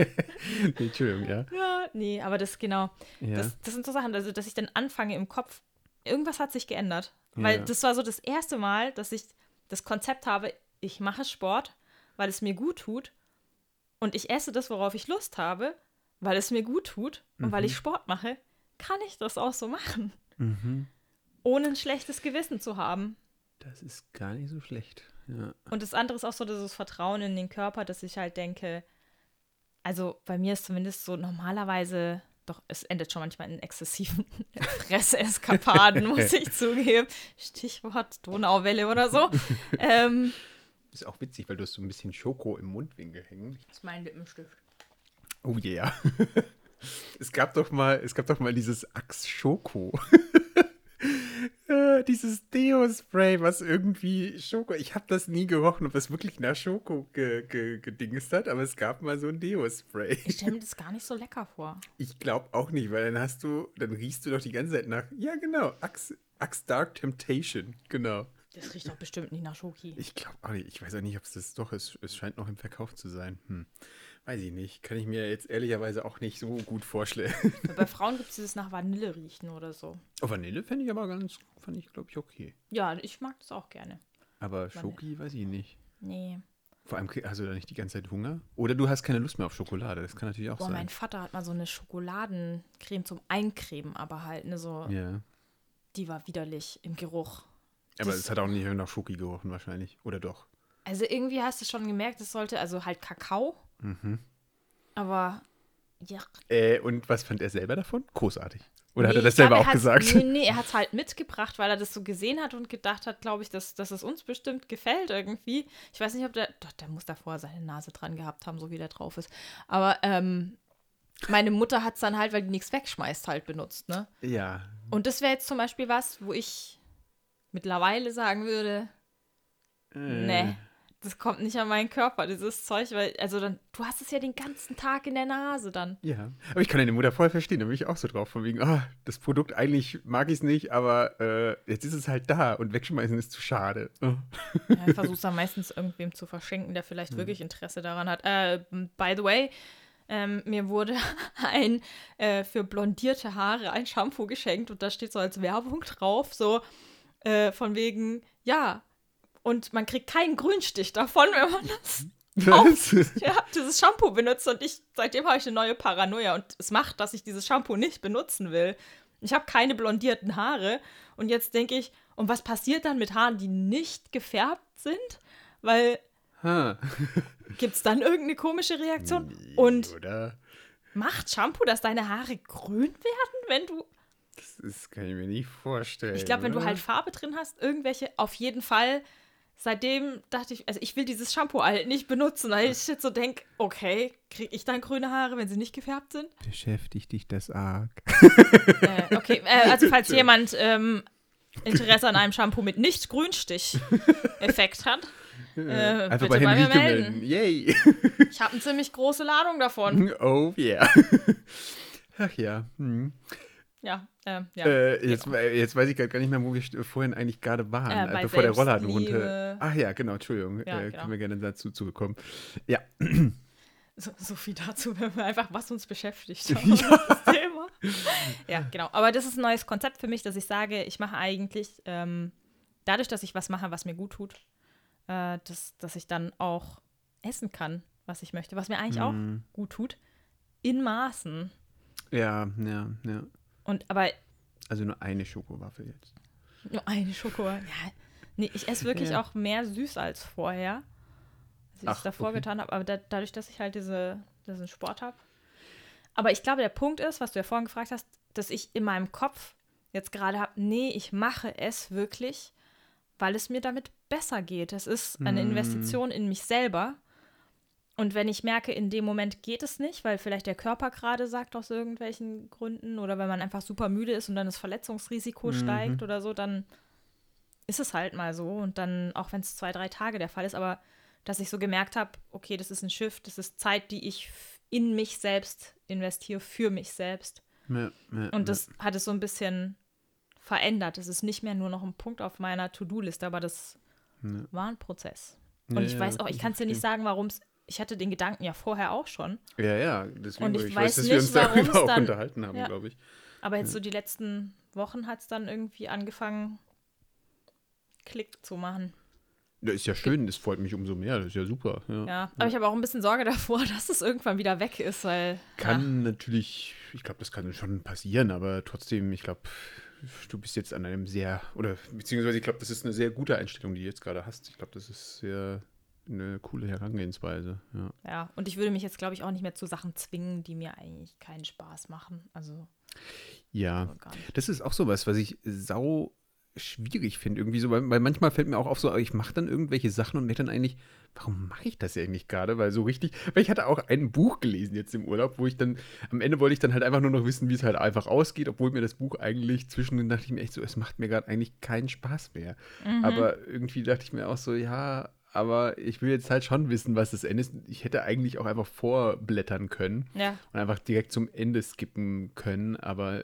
nee, Entschuldigung, ja. ja, nee, aber das genau. Ja. Das, das sind so Sachen, also dass ich dann anfange im Kopf, irgendwas hat sich geändert. Weil Ja. das war so das erste Mal, dass ich das Konzept habe, ich mache Sport, weil es mir gut tut. Und ich esse das, worauf ich Lust habe, weil es mir gut tut. Und weil ich Sport mache, kann ich das auch so machen. mhm. Ohne ein schlechtes Gewissen zu haben. Das ist gar nicht so schlecht. Ja. Und das andere ist auch so dieses Vertrauen in den Körper, dass ich halt denke, also bei mir ist zumindest so normalerweise, doch es endet schon manchmal in exzessiven *laughs* Fresseskapaden, *laughs* muss ich zugeben. Stichwort Donauwelle oder so. *laughs* ähm, Ist auch witzig, weil du hast so ein bisschen Schoko im Mundwinkel hängen. das ist mein Lippenstift. Oh yeah. Es gab doch mal, es gab doch mal dieses Axe Schoko. *laughs* Äh, dieses Deo-Spray, was irgendwie Schoko. Ich habe das nie gerochen, ob das wirklich nach Schoko ge, ge, gedingst hat, aber es gab mal so ein Deo-Spray. Ich stelle mir das gar nicht so lecker vor. Ich glaube auch nicht, weil dann hast du, dann riechst du doch die ganze Zeit nach. Ja, genau. Axe, Axe Dark Temptation. Genau. Das riecht doch bestimmt nicht nach Schoki. Ich glaube auch nicht. Ich weiß auch nicht, ob es das doch ist. Es scheint noch im Verkauf zu sein. Hm. Weiß ich nicht. Kann ich mir jetzt ehrlicherweise auch nicht so gut vorstellen. Bei Frauen gibt es dieses nach Vanille riechen oder so. Oh, Vanille fände ich aber ganz, fand ich, glaube ich, okay. Ja, ich mag das auch gerne. Aber Schoki weiß ich nicht. Nee. Vor allem hast du da nicht die ganze Zeit Hunger? Oder du hast keine Lust mehr auf Schokolade. Das kann natürlich auch Boah, sein. mein Vater hat mal so eine Schokoladencreme zum Eincremen, aber halt, ne, so, Ja. die war widerlich im Geruch. Aber Das- es hat auch nicht nach Schoki gerochen wahrscheinlich. Oder doch? Also irgendwie hast du schon gemerkt, es sollte, also halt Kakao, Mhm. aber ja. Äh, und was fand er selber davon? Großartig. Oder hat Nee, er das glaub, selber er auch gesagt? Nee, nee, *laughs* er hat es halt mitgebracht, weil er das so gesehen hat und gedacht hat, glaube ich, dass, dass es uns bestimmt gefällt irgendwie. Ich weiß nicht, ob der, doch, der muss da vorher seine Nase dran gehabt haben, so wie der drauf ist. Aber ähm, meine Mutter hat es dann halt, weil die nichts wegschmeißt, halt benutzt, ne? Ja. Und das wäre jetzt zum Beispiel was, wo ich mittlerweile sagen würde, Äh, nee, das kommt nicht an meinen Körper, dieses Zeug, weil, also dann, du hast es ja den ganzen Tag in der Nase dann. Ja. Aber ich kann deine Mutter voll verstehen. Da bin ich auch so drauf. Von wegen, ah, das Produkt eigentlich mag ich es nicht, aber äh, jetzt ist es halt da und wegschmeißen ist zu schade. Oh. Ja, ich *laughs* versuche es dann meistens irgendwem zu verschenken, der vielleicht wirklich Interesse daran hat. Äh, by the way, ähm, mir wurde *laughs* ein äh, für blondierte Haare ein Shampoo geschenkt und da steht so als Werbung drauf, so äh, von wegen, ja, und man kriegt keinen Grünstich davon, wenn man das *laughs* Was? ja, dieses Shampoo benutzt und ich, seitdem habe ich eine neue Paranoia und es macht, dass ich dieses Shampoo nicht benutzen will. Ich habe keine blondierten Haare und jetzt denke ich, und was passiert dann mit Haaren, die nicht gefärbt sind? Weil Ha. *laughs* Gibt es dann irgendeine komische Reaktion? Und Oder? macht Shampoo, dass deine Haare grün werden, wenn du. Das, das kann ich mir nicht vorstellen. Ich glaube, wenn du halt Farbe drin hast, irgendwelche, auf jeden Fall. Seitdem dachte ich, also ich will dieses Shampoo halt nicht benutzen, weil ich jetzt so denke, okay, kriege ich dann grüne Haare, wenn sie nicht gefärbt sind? Beschäftigt dich das arg? Äh, okay, äh, also *laughs* falls jemand ähm, Interesse an einem Shampoo mit Nicht-Grünstich-Effekt hat, äh, Einfach bitte bei bei mir melden. Yay. ich habe eine ziemlich große Ladung davon. *laughs* Oh yeah. Ach ja. Hm. Ja, äh, ja. Äh, jetzt, jetzt weiß ich gar nicht mehr, wo wir vorhin eigentlich gerade waren, Äh, äh, bevor der Roller runter. Ach ja, genau, Entschuldigung. Ja, äh, genau. Können wir gerne dazu zugekommen. Ja, *clears throat* So, so viel dazu, wenn wir einfach, was uns beschäftigt. *laughs* *laughs* Das Thema. Ja, genau. Aber das ist ein neues Konzept für mich, dass ich sage, ich mache eigentlich, ähm, dadurch, dass ich was mache, was mir gut tut, äh, dass, dass ich dann auch essen kann, was ich möchte, was mir eigentlich auch Mhm. gut tut, in Maßen. ja, ja, ja. Und aber Also nur eine Schokowaffel jetzt. nur eine Schoko. Ja, nee, ich esse wirklich Ja. auch mehr süß als vorher, als ich es davor okay. getan habe. Aber da, dadurch, dass ich halt diese, diesen Sport habe. Aber ich glaube, der Punkt ist, was du ja vorhin gefragt hast, dass ich in meinem Kopf jetzt gerade habe, nee, ich mache es wirklich, weil es mir damit besser geht. Es ist eine Mm. Investition in mich selber. Und wenn ich merke, in dem Moment geht es nicht, weil vielleicht der Körper gerade sagt aus irgendwelchen Gründen oder wenn man einfach super müde ist und dann das Verletzungsrisiko Mhm. steigt oder so, dann ist es halt mal so. Und dann, auch wenn es zwei, drei Tage der Fall ist, aber dass ich so gemerkt habe, okay, das ist ein Schiff, das ist Zeit, die ich in mich selbst investiere, für mich selbst. Ja, ja, Und das hat es so ein bisschen verändert. Es ist nicht mehr nur noch ein Punkt auf meiner To-Do-Liste, aber das Ja. war ein Prozess. ja, Und ich ja, weiß auch, ich kann es dir nicht sagen, warum es. Ich hatte den Gedanken ja vorher auch schon. Ja, ja, deswegen Und ich ich weiß dass nicht, wir uns darüber auch dann- unterhalten haben, Ja. glaube ich. Aber jetzt so die letzten Wochen hat es dann irgendwie angefangen, Klick zu machen. Das ist ja schön, das freut mich umso mehr, das ist ja super. Ja. Ja, aber ich habe auch ein bisschen Sorge *laughs* davor, dass es irgendwann wieder weg ist, weil. Kann natürlich, ich glaube, das kann schon passieren, aber trotzdem, ich glaube, du bist jetzt an einem sehr, oder beziehungsweise ich glaube, das ist eine sehr gute Einstellung, die du jetzt gerade hast. Ich glaube, das ist sehr eine coole Herangehensweise. Ja. Ja. Und ich würde mich jetzt, glaube ich, auch nicht mehr zu Sachen zwingen, die mir eigentlich keinen Spaß machen. Also ja. nicht. Das ist auch sowas, was ich sau schwierig finde. Irgendwie so, weil, weil manchmal fällt mir auch auf so, ich mache dann irgendwelche Sachen und merke dann eigentlich, warum mache ich das eigentlich gerade? Weil so richtig, weil ich hatte auch ein Buch gelesen jetzt im Urlaub, wo ich dann, am Ende wollte ich dann halt einfach nur noch wissen, wie es halt einfach ausgeht, obwohl mir das Buch eigentlich zwischendrin dachte ich mir echt so, es macht mir gerade eigentlich keinen Spaß mehr. Mhm. Aber irgendwie dachte ich mir auch so, ja, aber ich will jetzt halt schon wissen, was das Ende ist. Ich hätte eigentlich auch einfach vorblättern können Ja, und einfach direkt zum Ende skippen können, aber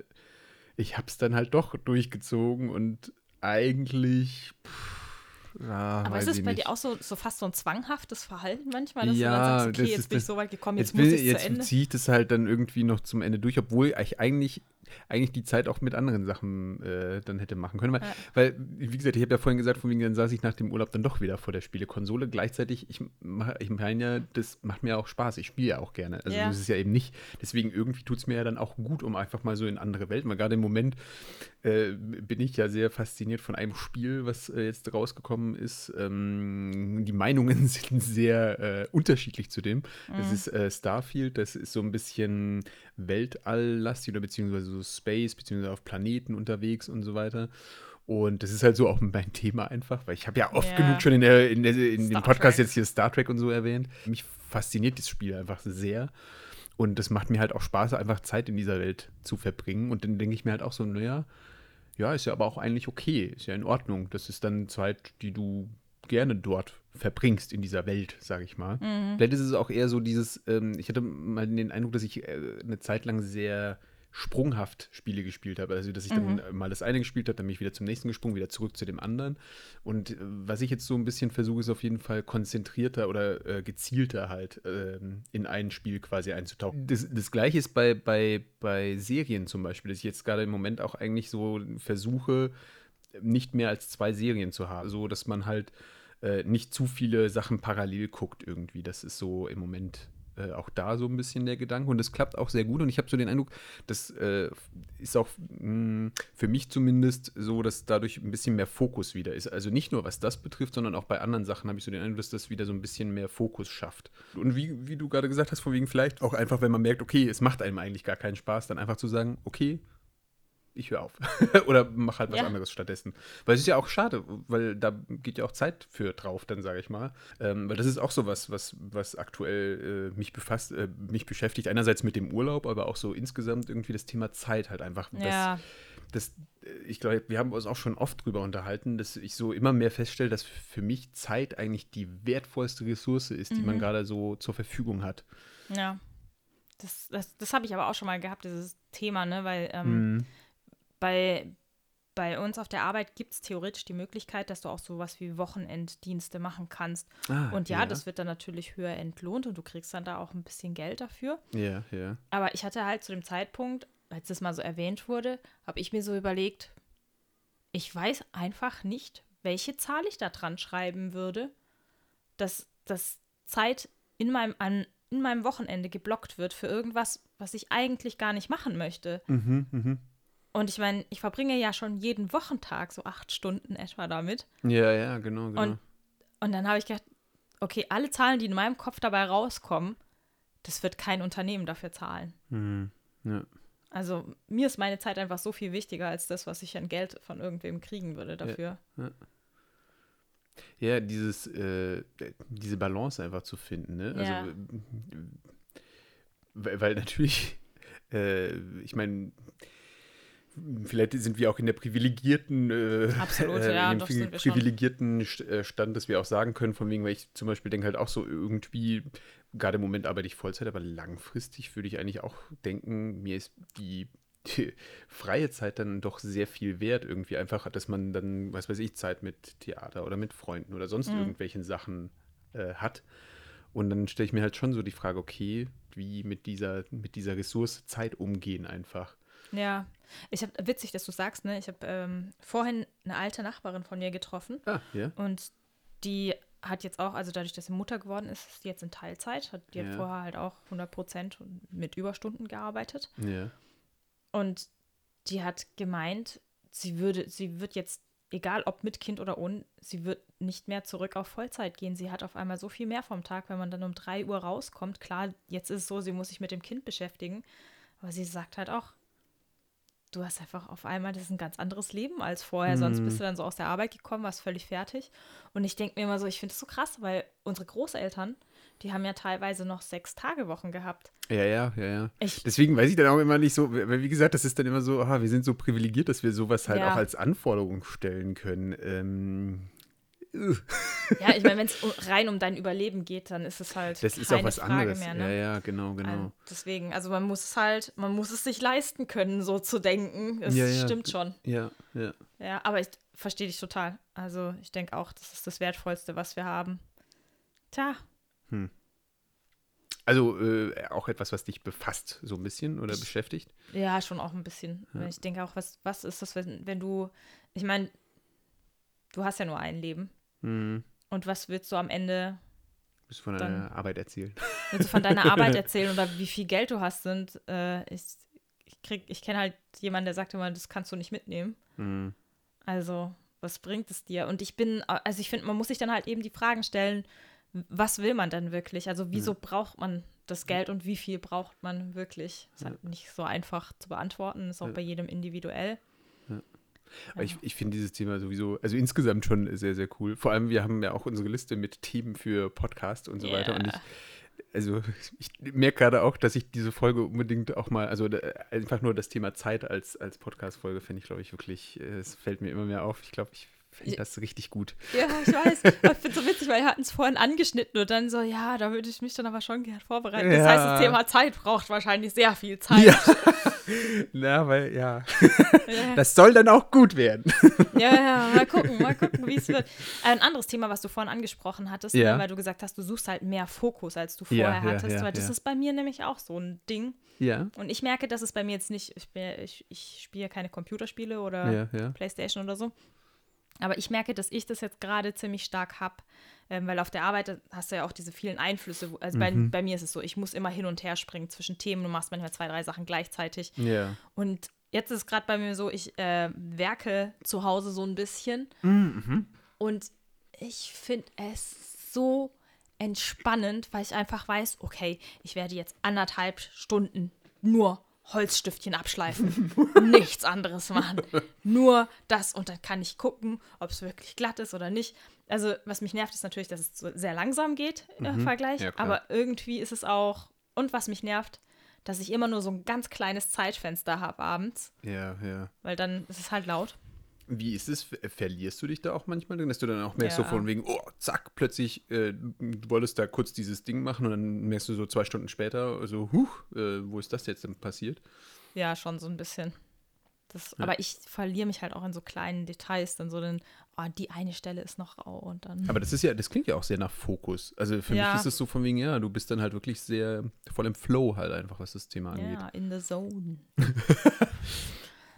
ich habe es dann halt doch durchgezogen und eigentlich. Pff, ja, aber ist es bei nicht. dir auch so, so fast so ein zwanghaftes Verhalten manchmal, dass Ja, du dann sagst, okay, jetzt ist bin ich so weit gekommen, jetzt, Jetzt, muss ich zu jetzt Ende. ziehe ich das halt dann irgendwie noch zum Ende durch, obwohl ich eigentlich, eigentlich die Zeit auch mit anderen Sachen äh, dann hätte machen können. Weil, Ja. weil wie gesagt, ich habe ja vorhin gesagt, von wegen, dann saß ich nach dem Urlaub dann doch wieder vor der Spielekonsole. Gleichzeitig, ich, mach- ich meine ja, das macht mir auch Spaß. Ich spiele ja auch gerne. Also Ja. das ist ja eben nicht. Deswegen irgendwie tut es mir ja dann auch gut, um einfach mal so in andere Welten. Weil gerade im Moment äh, bin ich ja sehr fasziniert von einem Spiel, was äh, jetzt rausgekommen ist. Ähm, die Meinungen *laughs* sind sehr äh, unterschiedlich zu dem. Das Mhm. ist äh, Starfield, das ist so ein bisschen Weltalllastig oder beziehungsweise so Space, beziehungsweise auf Planeten unterwegs und so weiter. Und das ist halt so auch mein *laughs* Thema einfach, weil ich habe ja oft Ja. genug schon in, der, in, der, in dem Podcast Trek. jetzt hier Star Trek und so erwähnt. Mich fasziniert das Spiel einfach sehr. Und das macht mir halt auch Spaß, einfach Zeit in dieser Welt zu verbringen. Und dann denke ich mir halt auch so, naja, ja, ist ja aber auch eigentlich okay, ist ja in Ordnung. Das ist dann Zeit, die du gerne dort verbringst in dieser Welt, sage ich mal. Mhm. Vielleicht ist es auch eher so dieses, ähm, ich hatte mal den Eindruck, dass ich äh, eine Zeit lang sehr sprunghaft Spiele gespielt habe. Also, dass ich dann äh, mal das eine gespielt habe, dann bin ich wieder zum nächsten gesprungen, wieder zurück zu dem anderen. Und äh, was ich jetzt so ein bisschen versuche, ist auf jeden Fall konzentrierter oder äh, gezielter halt ähm, in ein Spiel quasi einzutauchen. Das, das gleiche ist bei, bei, bei Serien zum Beispiel, dass ich jetzt gerade im Moment auch eigentlich so versuche, nicht mehr als zwei Serien zu haben. So, dass man halt äh, nicht zu viele Sachen parallel guckt irgendwie. Das ist so im Moment äh, auch da so ein bisschen der Gedanke und das klappt auch sehr gut und ich habe so den Eindruck, das äh, ist auch mh, hm, für mich zumindest so, dass dadurch ein bisschen mehr Fokus wieder ist. Also nicht nur was das betrifft, sondern auch bei anderen Sachen habe ich so den Eindruck, dass das wieder so ein bisschen mehr Fokus schafft. Und wie, wie du gerade gesagt hast, von wegen vielleicht auch einfach, wenn man merkt, okay, es macht einem eigentlich gar keinen Spaß, dann einfach zu sagen, okay, ich höre auf. *laughs* Oder mach halt was ja. anderes stattdessen. Weil es ist ja auch schade, weil da geht ja auch Zeit für drauf, dann sage ich mal. Ähm, weil das ist auch so was, was, was aktuell äh, mich befasst, äh, mich beschäftigt. Einerseits mit dem Urlaub, aber auch so insgesamt irgendwie das Thema Zeit halt einfach. Ja. Das, das, äh, ich glaube, wir haben uns auch schon oft drüber unterhalten, dass ich so immer mehr feststelle, dass für mich Zeit eigentlich die wertvollste Ressource ist, die mhm. man gerade so zur Verfügung hat. Ja. Das, das, das habe ich aber auch schon mal gehabt, dieses Thema, ne? Weil ähm, mhm bei, bei uns auf der Arbeit gibt es theoretisch die Möglichkeit, dass du auch sowas wie Wochenenddienste machen kannst. Ah, und ja, ja, das wird dann natürlich höher entlohnt und du kriegst dann da auch ein bisschen Geld dafür. Ja, ja. Aber ich hatte halt zu dem Zeitpunkt, als das mal so erwähnt wurde, habe ich mir so überlegt, ich weiß einfach nicht, welche Zahl ich da dran schreiben würde, dass, dass Zeit in meinem, an, in meinem Wochenende geblockt wird für irgendwas, was ich eigentlich gar nicht machen möchte. Mhm, mhm. Und ich meine, ich verbringe ja schon jeden Wochentag so acht Stunden etwa damit. Ja, ja, genau, genau. Und, und dann habe ich gedacht, okay, alle Zahlen, die in meinem Kopf dabei rauskommen, das wird kein Unternehmen dafür zahlen. Mhm. Ja. Also mir ist meine Zeit einfach so viel wichtiger als das, was ich an Geld von irgendwem kriegen würde dafür. Ja, ja. ja dieses, äh, diese Balance einfach zu finden, ne? Also, ja. weil, weil natürlich, *laughs* äh, ich meine, vielleicht sind wir auch in der privilegierten, äh, Absolut, äh, ja, doch privilegierten äh, Stand, dass wir auch sagen können, von wegen, weil ich zum Beispiel denke halt auch so irgendwie, gerade im Moment arbeite ich Vollzeit, aber langfristig würde ich eigentlich auch denken, mir ist die, die, *laughs* freie Zeit dann doch sehr viel wert, irgendwie einfach, dass man dann, was weiß ich, Zeit mit Theater oder mit Freunden oder sonst mhm. irgendwelchen Sachen äh, hat. Und dann stelle ich mir halt schon so die Frage, okay, wie mit dieser, mit dieser Ressource Zeit umgehen einfach. Ja, ich habe witzig, dass du sagst, ne? Ich habe ähm, vorhin eine alte Nachbarin von mir getroffen. Ah, ja. Und die hat jetzt auch, also dadurch, dass sie Mutter geworden ist, ist jetzt in Teilzeit. Hat, die ja. hat vorher halt auch 100 Prozent mit Überstunden gearbeitet. Ja. Und die hat gemeint, sie würde, sie wird jetzt, egal ob mit Kind oder ohne, sie wird nicht mehr zurück auf Vollzeit gehen. Sie hat auf einmal so viel mehr vom Tag, wenn man dann um 3 Uhr rauskommt. Klar, jetzt ist es so, sie muss sich mit dem Kind beschäftigen. Aber sie sagt halt auch, du hast einfach auf einmal, das ist ein ganz anderes Leben als vorher. Mhm. Sonst bist du dann so aus der Arbeit gekommen, warst völlig fertig. Und ich denke mir immer so, ich finde das so krass, weil unsere Großeltern, die haben ja teilweise noch sechs Tage Wochen gehabt. Ja, ja, ja, ja. Ich, Deswegen weiß ich dann auch immer nicht so, weil wie gesagt, das ist dann immer so, aha, wir sind so privilegiert, dass wir sowas halt ja. auch als Anforderung stellen können. Ähm, ja, ich meine, wenn es rein um dein Überleben geht, dann ist es halt das ist auch was Frage anderes. Mehr, ne? Ja, ja, genau, genau. Also deswegen, also man muss es halt, man muss es sich leisten können, so zu denken. Das ja, ja. stimmt schon. Ja, ja. Ja, aber ich verstehe dich total. Also ich denke auch, das ist das Wertvollste, was wir haben. Tja. Hm. Also äh, auch etwas, was dich befasst, so ein bisschen oder beschäftigt? Ja, schon auch ein bisschen. Ja. Ich denke auch, was, was ist das, wenn, wenn du, ich meine, du hast ja nur ein Leben. Mhm. Und was willst du am Ende? Willst du von deiner Arbeit erzählen? Willst du von deiner Arbeit *laughs* erzählen oder wie viel Geld du hast? Sind, äh, ich ich, ich kenne halt jemanden, der sagt immer, das kannst du nicht mitnehmen. Mhm. Also, was bringt es dir? Und ich bin, also ich finde, man muss sich dann halt eben die Fragen stellen, was will man denn wirklich? Also, wieso ja. braucht man das Geld und wie viel braucht man wirklich? Ist halt nicht so einfach zu beantworten, ist auch bei jedem individuell. Aber ich, ich finde dieses Thema sowieso, also insgesamt schon sehr, sehr cool. Vor allem, wir haben ja auch unsere Liste mit Themen für Podcast und so yeah. weiter. Und ich, also ich merke gerade auch, dass ich diese Folge unbedingt auch mal, also einfach nur das Thema Zeit als, als Podcast-Folge finde ich, glaube ich, wirklich, äh, es fällt mir immer mehr auf. Ich glaube, ich finde das richtig gut. Ja, ich weiß. *laughs* ich finde es so witzig, weil wir hatten es vorhin angeschnitten und dann so, ja, da würde ich mich dann aber schon gerne vorbereiten. Das ja. heißt, das Thema Zeit braucht wahrscheinlich sehr viel Zeit. Ja. *laughs* Na, weil, ja. ja. Das soll dann auch gut werden. *laughs* Ja, ja, mal gucken, mal gucken, wie es wird. Ein anderes Thema, was du vorhin angesprochen hattest, ja. ne, weil du gesagt hast, du suchst halt mehr Fokus, als du vorher hattest. weil das ist bei mir nämlich auch so ein Ding. Ja. Und ich merke, dass es bei mir jetzt nicht, ich, ich, ich spiele keine Computerspiele oder Playstation oder so. Aber ich merke, dass ich das jetzt gerade ziemlich stark habe, ähm, weil auf der Arbeit hast du ja auch diese vielen Einflüsse. Also bei, Mhm. bei mir ist es so, ich muss immer hin und her springen zwischen Themen. Du machst manchmal zwei, drei Sachen gleichzeitig. Ja. Und jetzt ist gerade bei mir so, ich äh, werke zu Hause so ein bisschen. Mhm. Und ich finde es so entspannend, weil ich einfach weiß, okay, ich werde jetzt anderthalb Stunden nur Holzstiftchen abschleifen, *laughs* nichts anderes machen, nur das und dann kann ich gucken, ob es wirklich glatt ist oder nicht. Also was mich nervt, ist natürlich, dass es so sehr langsam geht im Vergleich, Ja, aber irgendwie ist es auch, und was mich nervt, dass ich immer nur so ein ganz kleines Zeitfenster habe abends, Ja, ja. weil dann ist es halt laut. Wie ist es? Ver- Verlierst du dich da auch manchmal dass du dann auch merkst, Ja. so von wegen, oh, zack, plötzlich, äh, du wolltest da kurz dieses Ding machen und dann merkst du so zwei Stunden später, so, huch, äh, wo ist das jetzt denn passiert? Ja, schon so ein bisschen. Das, Aber ich verliere mich halt auch in so kleinen Details, dann so den, oh, die eine Stelle ist noch rau und dann. Aber das ist ja, das klingt ja auch sehr nach Fokus. Also für Ja. mich ist es so von wegen, ja, du bist dann halt wirklich sehr voll im Flow halt einfach, was das Thema angeht. ja, in the zone. *laughs*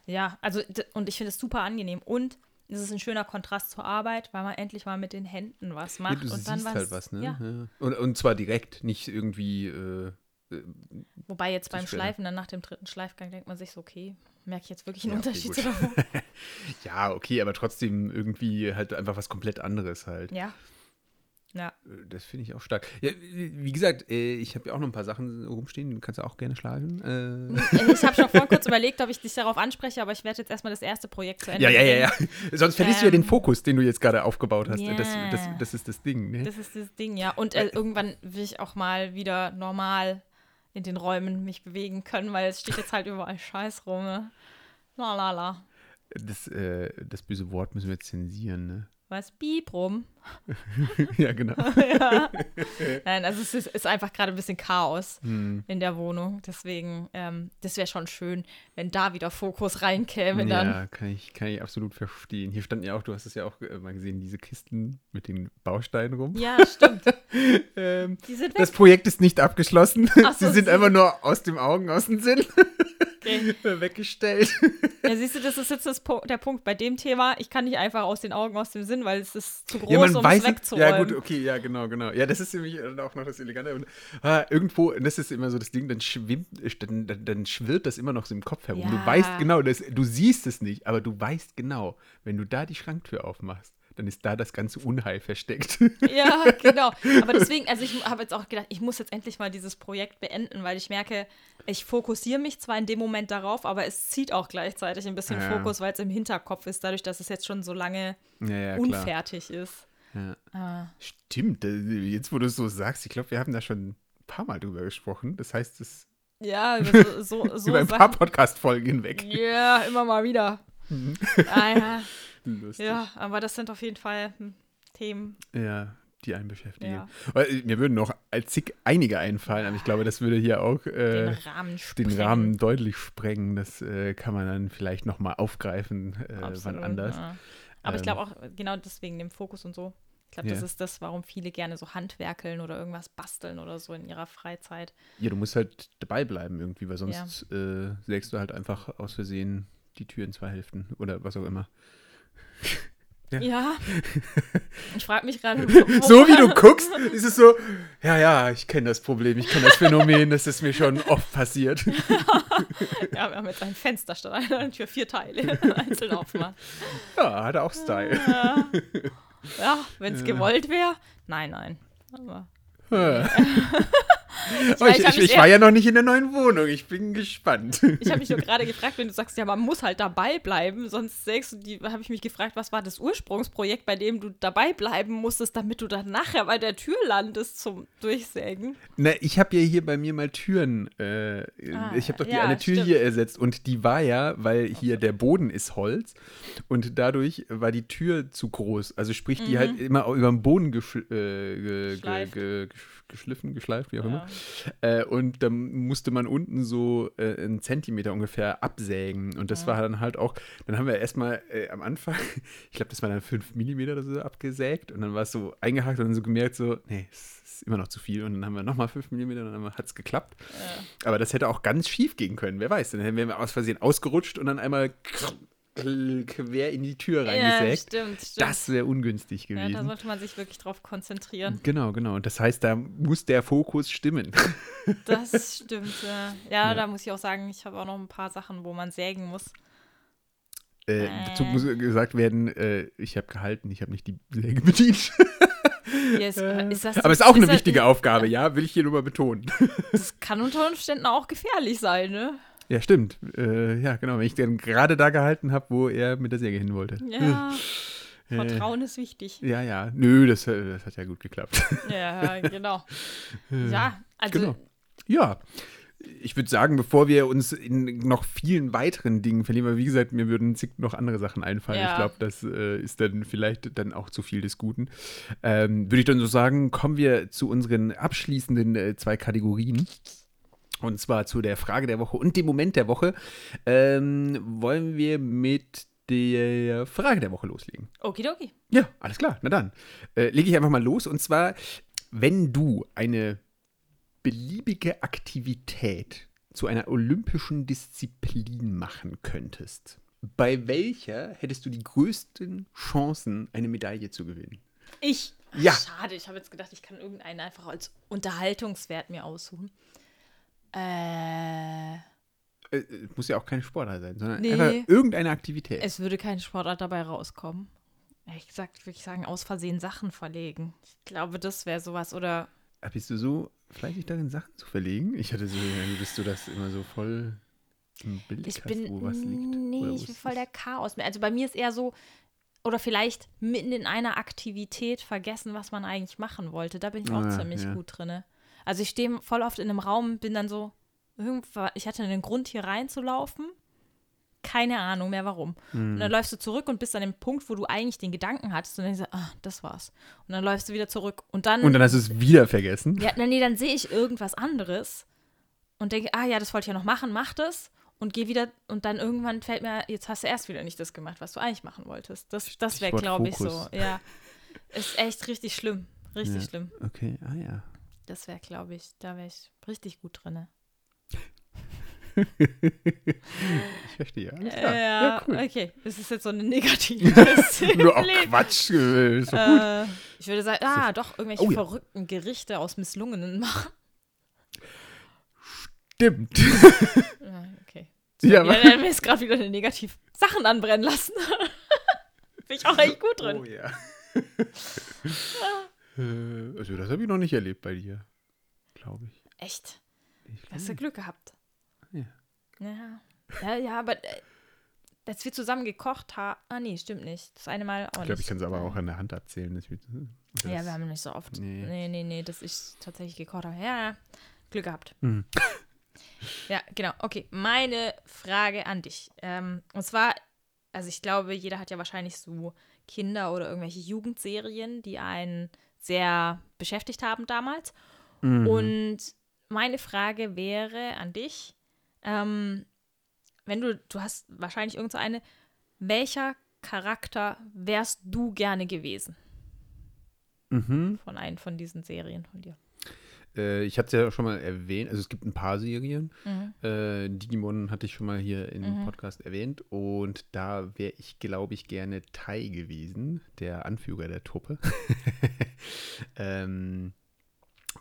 ja, also und ich finde es super angenehm und es ist ein schöner Kontrast zur Arbeit, weil man endlich mal mit den Händen was Ja, macht du und siehst dann was. halt was, ne? Ja. Ja. Und, und zwar direkt, nicht irgendwie, äh, Wobei jetzt beim schwer. Schleifen, dann nach dem dritten Schleifgang denkt man sich so, okay, merke ich jetzt wirklich einen Ja, okay, Unterschied *laughs* ja, okay, aber trotzdem irgendwie halt einfach was komplett anderes halt. ja. Ja. Äh, Das finde ich auch stark. Ja, wie gesagt, äh, ich habe ja auch noch ein paar Sachen rumstehen, die kannst du auch gerne schlagen. Äh, Ich habe schon vorhin kurz überlegt, ob ich dich darauf anspreche, aber ich werde jetzt erstmal das erste Projekt zu Ende ja, ja, ja, ja. *laughs* Sonst verlierst du ja den Ähm, Fokus, den du jetzt gerade aufgebaut hast. Das, ja. das, das ist das Ding, ne? Das ist das Ding, ja. Und äh, irgendwann will ich auch mal wieder normal in den Räumen mich bewegen können, weil es steht jetzt halt überall Scheiß rum. Ne? La la la. Das, äh, das böse Wort müssen wir jetzt zensieren, ne? Was? Piep rum. *laughs* ja, genau. *laughs* ja. *laughs* Nein, also es ist, ist einfach gerade ein bisschen Chaos Hm. in der Wohnung. Deswegen, ähm, das wäre schon schön, wenn da wieder Fokus reinkäme dann. Ja, kann ich, kann ich absolut verstehen. Hier standen ja auch, du hast es ja auch äh, mal gesehen, diese Kisten mit den Bausteinen rum. Ja, stimmt. Ähm, das Projekt ist nicht abgeschlossen. So, Sie sind sie- einfach nur aus dem Augen, aus dem Sinn Okay. weggestellt. Ja, siehst du, das ist jetzt das, der Punkt bei dem Thema. Ich kann nicht einfach aus den Augen, aus dem Sinn, weil es ist zu groß, Ja, man um weiß es wegzuräumen. Ja, gut, okay, ja, genau, genau. Ja, das ist nämlich auch noch das Elegante. Und, ah, irgendwo, das ist immer so das Ding, dann schwimmt, dann, dann, dann schwirrt das immer noch so im Kopf herum. Du Ja. weißt genau, das, du siehst es nicht, aber du weißt genau, wenn du da die Schranktür aufmachst, dann ist da das ganze Unheil versteckt. Ja, *laughs* genau. Aber deswegen, also ich habe jetzt auch gedacht, ich muss jetzt endlich mal dieses Projekt beenden, weil ich merke, ich fokussiere mich zwar in dem Moment darauf, aber es zieht auch gleichzeitig ein bisschen Ja. Fokus, weil es im Hinterkopf ist, dadurch, dass es jetzt schon so lange ja, ja, klar. unfertig ist. Ja. Ah, Stimmt, äh, jetzt wo du es so sagst, ich glaube, wir haben da schon ein paar Mal drüber gesprochen. Das heißt, es ja, *laughs* so, so, so über ein paar. Podcast-Folgen hinweg. Ja, immer mal wieder. ah, ja. *laughs* Lustig. ja, aber das sind auf jeden Fall hm, Themen. Ja, die einen beschäftigen. Ja. Äh, Mir würden noch zig einige einfallen, aber ich glaube, das würde hier auch äh, Den Rahmen den. Rahmen deutlich sprengen. Das äh, kann man dann vielleicht nochmal aufgreifen, äh, wann Absolut, anders. Ja. Aber ich Ähm, glaube auch genau deswegen dem Fokus und so. Ich glaube, das Ja. ist das, warum viele gerne so handwerkeln oder irgendwas basteln oder so in ihrer Freizeit. Ja, du musst halt dabei bleiben irgendwie, weil sonst äh, sägst du halt einfach aus Versehen die Tür in zwei Hälften oder was auch immer. Ja. Ja. Ich frage mich gerade. *laughs* So wie du guckst, ist es so, ja, ja, ich kenne das Problem, ich kenne das Phänomen, das ist mir schon oft passiert. *laughs* Ja, wir haben jetzt ein Fenster statt *laughs* einer Tür, vier Teile einzeln aufmachen. Ja, hat auch Style. Ja, ja wenn es gewollt wäre. Nein, nein. Aber. Ich, ich, ich, war ja noch nicht in der neuen Wohnung. Ich bin gespannt. Ich habe mich nur *laughs* gerade gefragt, wenn du sagst, ja, man muss halt dabei bleiben, sonst sägst du die, habe ich mich gefragt, was war das Ursprungsprojekt, bei dem du dabei bleiben musstest, damit du dann nachher bei der Tür landest zum Durchsägen? Na, ich habe ja hier bei mir mal Türen. Äh, Ah, ich habe doch die ja, eine Tür stimmt. hier ersetzt und die war ja, weil hier der Boden ist Holz und dadurch war die Tür zu groß. Also sprich, die halt immer über den Boden geschl äh, ge ge ge geschliffen, geschleift, wie auch immer. Ja. Äh, und dann musste man unten so äh, einen Zentimeter ungefähr absägen. Und das Ja. war dann halt auch, dann haben wir erstmal äh, am Anfang, *laughs* ich glaube, das war dann 5 Millimeter oder so abgesägt. Und dann war es so eingehakt und dann so gemerkt, so, nee, es ist immer noch zu viel. Und dann haben wir nochmal 5 Millimeter und dann hat es geklappt. Ja. Aber das hätte auch ganz schief gehen können, wer weiß. Dann wären wir aus Versehen ausgerutscht und dann einmal quer in die Tür Ja, reingesägt. stimmt, stimmt. das wäre ungünstig ja, da gewesen. sollte man sich wirklich drauf konzentrieren. genau, genau. Und das heißt, da muss der Fokus stimmen. *laughs* Das stimmt. Ja, ja Ja. da muss ich auch sagen, ich habe auch noch ein paar Sachen, wo man sägen muss. Äh, Äh. dazu muss gesagt werden, äh, ich habe gehalten, ich habe nicht die Säge bedient. *laughs* Hier ist, ist das, Aber es ist auch eine das- wichtige Aufgabe, ja, will ich hier nur mal betonen. Das kann unter Umständen auch gefährlich sein, ne? Ja, stimmt. Äh, ja, genau. Wenn ich dann gerade da gehalten habe, wo er mit der Säge hin wollte. Ja, Äh, Vertrauen ist wichtig. Ja, ja. Nö, das, äh, das hat ja gut geklappt. Ja, genau. Ja, also Genau. Ja. Ich würde sagen, bevor wir uns in noch vielen weiteren Dingen verlieren, weil wie gesagt, mir würden zig noch andere Sachen einfallen. Ja. Ich glaube, das äh, ist dann vielleicht dann auch zu viel des Guten. Ähm, würde ich dann so sagen, kommen wir zu unseren abschließenden äh, zwei Kategorien. Und zwar zu der Frage der Woche und dem Moment der Woche. Ähm, wollen wir mit der Frage der Woche loslegen? okidoki. Ja, alles klar. Na dann. Äh, lege ich einfach mal los. Und zwar, wenn du eine beliebige Aktivität zu einer olympischen Disziplin machen könntest, bei welcher hättest du die größten Chancen, eine Medaille zu gewinnen? Ich. Ja. Schade, ich habe jetzt gedacht, ich kann irgendeinen einfach als Unterhaltungswert mir aussuchen. Äh, Äh, äh, muss ja auch keine Sportart sein, sondern Nee. einfach irgendeine Aktivität. es würde keine Sportart dabei rauskommen. Ehrlich gesagt, würde ich sagen, aus Versehen Sachen verlegen. Ich glaube, das wäre sowas. Oder Ah, Bist du so fleißig darin, Sachen zu verlegen? Ich hatte so, bist du das immer so voll im Bild ich hast, bin. wo was liegt. Nee, ich bin es voll der Chaos. Also bei mir ist eher so. Oder vielleicht mitten in einer Aktivität vergessen, was man eigentlich machen wollte. Da bin ich auch Ah, ziemlich ja. gut drin. Also ich stehe voll oft in einem Raum, bin dann so, ich hatte einen Grund hier reinzulaufen. Keine Ahnung mehr warum. Und Hm. dann läufst du zurück und bist an dem Punkt, wo du eigentlich den Gedanken hattest. Und dann denkst du, ah, das war's. Und dann läufst du wieder zurück. Und dann, Und dann hast du es wieder vergessen. ja, nee, dann sehe ich irgendwas anderes und denke, ah ja, das wollte ich ja noch machen, mach das. Und gehe wieder, und dann irgendwann fällt mir, jetzt hast du erst wieder nicht das gemacht, was du eigentlich machen wolltest. Das, das wäre, glaube ich, so. Ja. Ist echt richtig schlimm. Richtig Ja. schlimm. Okay, ah ja. Das wäre, glaube ich, da wäre ich richtig gut drin. *laughs* Ich verstehe, alles klar. Äh, ja, ja, cool. okay. Das ist jetzt so eine negative *laughs* Nur auch. Quatsch. äh. Äh, ich würde sagen, ah, doch, irgendwelche Oh ja. verrückten Gerichte aus Misslungenen machen. Stimmt. Ja, *laughs* okay. Ja, Ja, aber- dann ist gerade wieder eine negativ Sachen anbrennen lassen. Bin ich auch echt gut drin. Oh ja. Äh, also, das habe ich noch nicht erlebt bei dir. Glaube ich. Echt? ich glaub Hast du. Glück gehabt. Ja. Ja. Ja, ja aber äh, als wir zusammen gekocht haben. Ah, nee, stimmt nicht. Das eine Mal auch Ich glaube, ich kann es aber auch an der Hand abzählen. Das wird, das, Ja, wir haben nicht so oft. Nee. Nee, nee, nee, dass ich tatsächlich gekocht habe. Ja, ja. Glück gehabt. Mhm. *laughs* Ja, genau. Okay, meine Frage an dich. Ähm, und zwar, also ich glaube, jeder hat ja wahrscheinlich so Kinder oder irgendwelche Jugendserien, die einen sehr beschäftigt haben damals. Mhm. Und meine Frage wäre an dich, ähm, wenn du, du hast wahrscheinlich irgend so eine, welcher Charakter wärst du gerne gewesen Mhm. von einem von diesen Serien von dir? Äh, ich hatte es ja schon mal erwähnt. Also, es gibt ein paar Serien. Mhm. Äh, Digimon hatte ich schon mal hier im Mhm. Podcast erwähnt. Und da wäre ich, glaube ich, gerne Tai gewesen, der Anführer der Truppe. *laughs* ähm,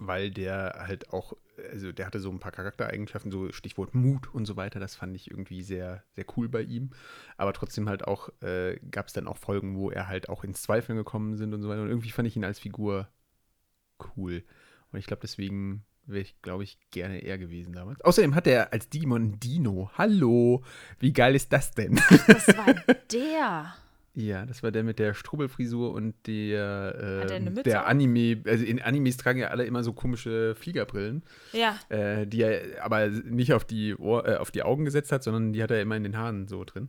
weil der halt auch, also der hatte so ein paar Charaktereigenschaften, so Stichwort Mut und so weiter. Das fand ich irgendwie sehr, sehr cool bei ihm. Aber trotzdem halt auch, äh, gab es dann auch Folgen, wo er halt auch ins Zweifeln gekommen sind und so weiter. Und irgendwie fand ich ihn als Figur cool. Und ich glaube, deswegen wäre ich, glaube ich, gerne er gewesen damals. Außerdem hat er als Digimon Dino. Hallo, wie geil ist das denn? Das war *laughs* der. ja, das war der mit der Strubbelfrisur und der, Mütze der? Anime, also in Animes tragen ja alle immer so komische Fliegerbrillen, Ja, äh, die er aber nicht auf die, Ohr, äh, auf die Augen gesetzt hat, sondern die hat er immer in den Haaren so drin.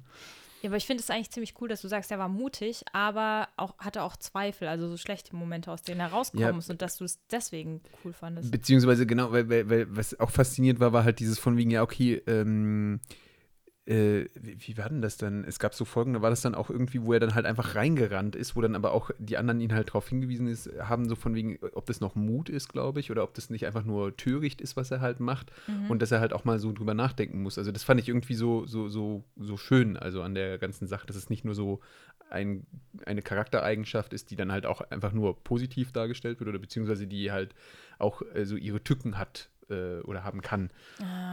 Ja, aber ich finde es eigentlich ziemlich cool, dass du sagst, er war mutig, aber auch hatte auch Zweifel, also so schlechte Momente, aus denen er rauskommen Ja. und dass du es deswegen cool fandest. Beziehungsweise genau, weil, weil, weil was auch fasziniert war, war halt dieses von wegen, ja, okay, ähm, äh, wie, wie war denn das dann? Es gab so Folgen, da war das dann auch irgendwie, wo er dann halt einfach reingerannt ist, wo dann aber auch die anderen ihn halt darauf hingewiesen ist, haben, so von wegen, ob das noch Mut ist, glaube ich, oder ob das nicht einfach nur töricht ist, was er halt macht Mhm. und dass er halt auch mal so drüber nachdenken muss. Also das fand ich irgendwie so, so, so, so schön, also an der ganzen Sache, dass es nicht nur so ein, eine Charaktereigenschaft ist, die dann halt auch einfach nur positiv dargestellt wird oder beziehungsweise die halt auch äh, so ihre Tücken hat äh, oder haben kann.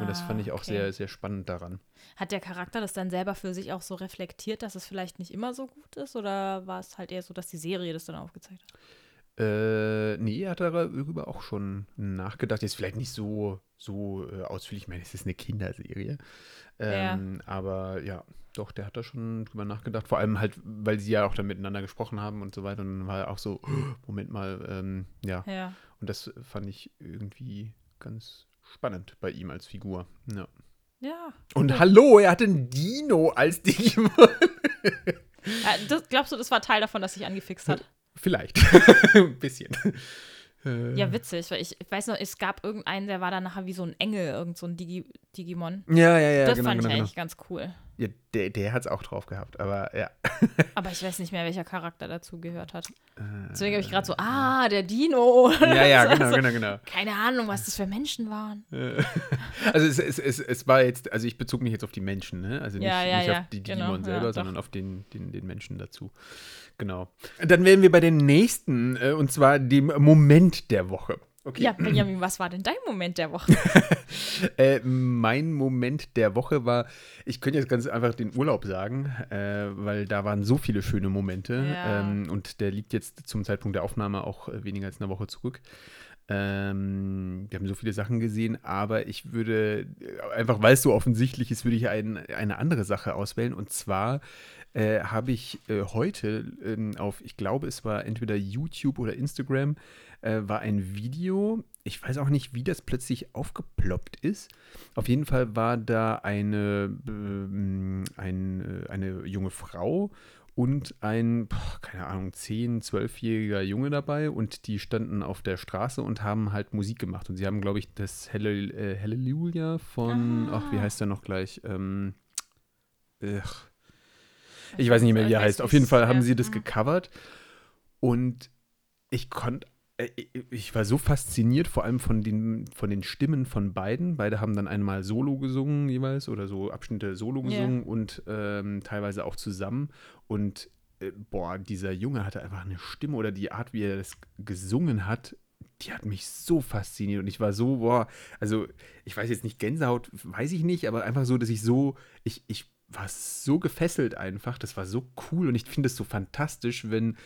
und das fand ich auch Ah, okay. sehr, sehr spannend daran. Hat der Charakter das dann selber für sich auch so reflektiert, dass es vielleicht nicht immer so gut ist? Oder war es halt eher so, dass die Serie das dann aufgezeigt hat? Äh, nee, er hat darüber auch schon nachgedacht. Jetzt vielleicht nicht so, so äh, ausführlich, ich meine, es ist eine Kinderserie. Ähm, Aber ja, doch, der hat da schon drüber nachgedacht. Vor allem halt, weil sie ja auch dann miteinander gesprochen haben und so weiter. Und dann war er auch so, *gasps* Moment mal, ähm, ja. Ja. Und das fand ich irgendwie ganz spannend bei ihm als Figur. Ja. Ja. Und hallo, er hatte einen Dino als Digimon. ja das, glaubst du, das war Teil davon, dass sich angefixt hat? Vielleicht. *laughs* Ein bisschen. Äh, Ja, witzig, weil ich, ich weiß noch, es gab irgendeinen, der war dann nachher wie so ein Engel, irgend so ein Digi, Digimon. ja, ja, ja. das genau, fand genau, ich genau. eigentlich ganz cool. Ja, der, der hat es auch drauf gehabt, aber ja. *laughs* Aber ich weiß nicht mehr, welcher Charakter dazu gehört hat. Äh, Deswegen habe ich gerade so, ah, der Dino. Ja, ja, genau, war so- genau, genau. Keine Ahnung, was das für Menschen waren. Äh, *laughs* Also es, es, es, es war jetzt, also ich bezog mich jetzt auf die Menschen, ne? Also nicht, Ja, ja, nicht ja, auf die genau, Digimon ja, selber, sondern auf den, den, den Menschen dazu. Genau. Dann wären wir bei den nächsten, äh, und zwar dem Moment der Woche. Okay. Ja, Benjamin, was war denn dein Moment der Woche? *laughs* Äh, mein Moment der Woche war, ich könnte jetzt ganz einfach den Urlaub sagen, äh, weil da waren so viele schöne Momente Ja. ähm, und der liegt jetzt zum Zeitpunkt der Aufnahme auch äh, weniger als eine Woche zurück. Ähm, wir haben so viele Sachen gesehen, aber ich würde, äh, einfach weil es so offensichtlich ist, würde ich ein, eine andere Sache auswählen. Und zwar äh, habe ich äh, heute ähm, auf, ich glaube, es war entweder YouTube oder Instagram, äh, war ein Video. Ich weiß auch nicht, wie das plötzlich aufgeploppt ist. Auf jeden Fall war da eine, ähm, ein, äh, eine junge Frau und ein, keine Ahnung, 10-, 12-jähriger Junge dabei und die standen auf der Straße und haben halt Musik gemacht. Und sie haben, glaube ich, das Halle, äh, Halleluja von, Ah. ach, wie heißt der noch gleich? Ähm, ach, ich weiß nicht mehr, wie er heißt. Auf jeden Fall haben sie das gecovert und ich konnte, äh, ich war so fasziniert, vor allem von den, von den Stimmen von beiden. Beide haben dann einmal Solo gesungen jeweils oder so Abschnitte Solo gesungen und ähm, teilweise auch zusammen. Und äh, boah, dieser Junge hatte einfach eine Stimme oder die Art, wie er das gesungen hat, die hat mich so fasziniert und ich war so, boah, also ich weiß jetzt nicht, Gänsehaut, weiß ich nicht, aber einfach so, dass ich so, ich, ich war so gefesselt einfach, das war so cool und ich finde es so fantastisch, wenn,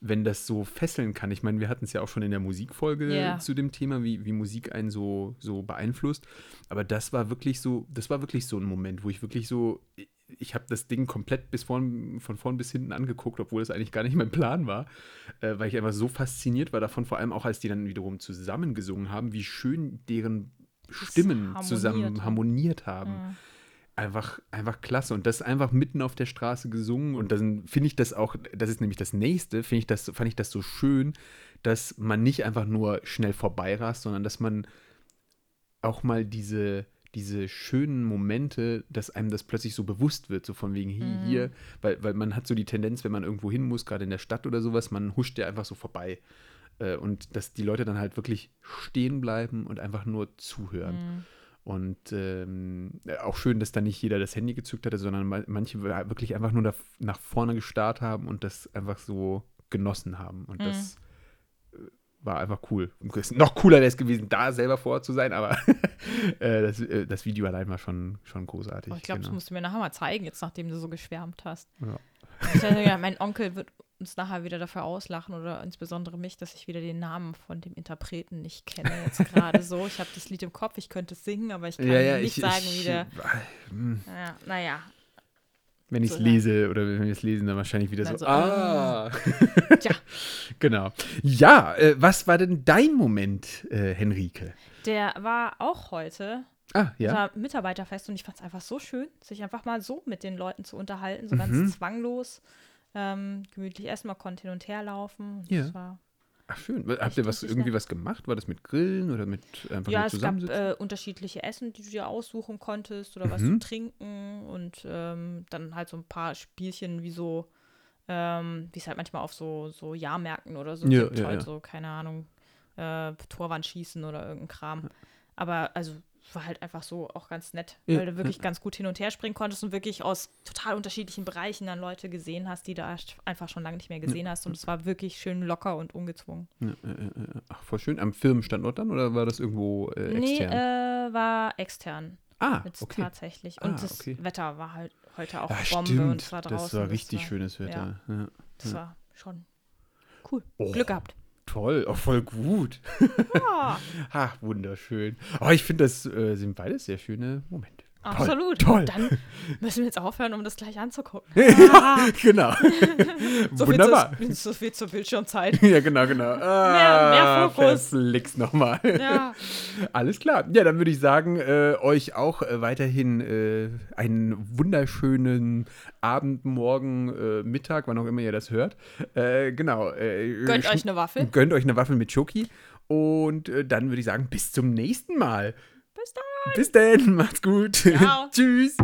wenn das so fesseln kann. Ich meine, wir hatten es ja auch schon in der Musikfolge Ja. zu dem Thema, wie, wie Musik einen so, so beeinflusst, aber das war wirklich so, das war wirklich so ein Moment, wo ich wirklich so, ich, habe das Ding komplett bis vorn, von vorn bis hinten angeguckt, obwohl es eigentlich gar nicht mein Plan war, äh, weil ich einfach so fasziniert war davon, vor allem auch als die dann wiederum zusammengesungen haben, wie schön deren Stimmen zusammen harmoniert haben. Mhm. Einfach, einfach klasse. Und das einfach mitten auf der Straße gesungen. Und dann finde ich das auch, das ist nämlich das nächste, finde ich das, fand ich das so schön, dass man nicht einfach nur schnell vorbeirast, sondern dass man auch mal diese, diese schönen Momente, dass einem das plötzlich so bewusst wird, so von wegen hier, Mhm. hier, weil, weil man hat so die Tendenz, wenn man irgendwo hin muss, gerade in der Stadt oder sowas, man huscht ja einfach so vorbei. Äh, Und dass die Leute dann halt wirklich stehen bleiben und einfach nur zuhören. Mhm. Und ähm, auch schön, dass da nicht jeder das Handy gezückt hatte, sondern ma- manche wirklich einfach nur da, nach vorne gestarrt haben und das einfach so genossen haben. Und das äh, war einfach cool. Noch cooler wäre es gewesen, da selber vor Ort zu sein, aber *laughs* äh, das, äh, das Video allein war schon, schon großartig. Aber ich glaube, das genau. musst du mir nachher mal zeigen, jetzt nachdem du so geschwärmt hast. Ja. Ich dachte, ja, mein Onkel wird uns nachher wieder dafür auslachen oder insbesondere mich, dass ich wieder den Namen von dem Interpreten nicht kenne. Jetzt gerade so. Ich habe das Lied im Kopf, ich könnte es singen, aber ich kann nicht sagen, wie der. hm, Ja, naja. Wenn ich es So, ja. lese oder wenn wir es lesen, dann wahrscheinlich wieder Dann so, so, ah. Tja. *laughs* genau. Ja, äh, was war denn dein Moment, äh, Henrike? Der war auch heute Ah, ja. unser Mitarbeiterfest und ich fand es einfach so schön, sich einfach mal so mit den Leuten zu unterhalten, so Mhm. ganz zwanglos. Ähm, gemütlich essen, man konnte hin und her laufen. Und Ja. Das war Ach schön. Habt ihr was irgendwie was gemacht? War das mit Grillen oder mit einfach Ja, nur es gab äh, unterschiedliche Essen, die du dir aussuchen konntest oder was Mhm. zu trinken und ähm, dann halt so ein paar Spielchen wie so, ähm, wie es halt manchmal auf so, so Jahrmärkten oder so Ja, gibt, ja, halt ja. so, keine Ahnung, äh, Torwandschießen oder irgendein Kram. Aber also war halt einfach so auch ganz nett, Ja, weil du wirklich ganz gut hin und her springen konntest und wirklich aus total unterschiedlichen Bereichen dann Leute gesehen hast, die du einfach schon lange nicht mehr gesehen hast. Und es war wirklich schön locker und ungezwungen. Ja. Ach, voll schön. Am Firmenstandort dann oder war das irgendwo äh, Nee, extern? äh, war extern. ah, Jetzt okay. tatsächlich. Und Ah, das okay. Wetter war halt heute auch Ja, Bombe stimmt. und es war draußen. das war richtig schönes Wetter. Ja. Das Ja. war schon cool. Oh, Glück gehabt. Toll, auch voll gut. Ja, *laughs* Ha, wunderschön. Aber ich finde, das äh, sind beides sehr schöne Momente. Absolut. toll. Dann müssen wir jetzt aufhören, um das gleich anzugucken. ja, *laughs* genau. *laughs* So Wunderbar. Viel zu, *laughs* so viel zur Bildschirmzeit. Ja, genau, genau. Ah, mehr Fokus. Verflixt nochmal. Ja. Alles klar. Ja, dann würde ich sagen, äh, euch auch äh, weiterhin äh, einen wunderschönen Abend, Morgen, äh, Mittag, wann auch immer ihr das hört. Äh, genau. Äh, Gönnt euch eine Waffel. Gönnt euch eine Waffel mit Schoki. Und dann würde ich sagen, bis zum nächsten Mal. Bis dann. Bis dann, macht's gut. Ciao. *laughs* Tschüss.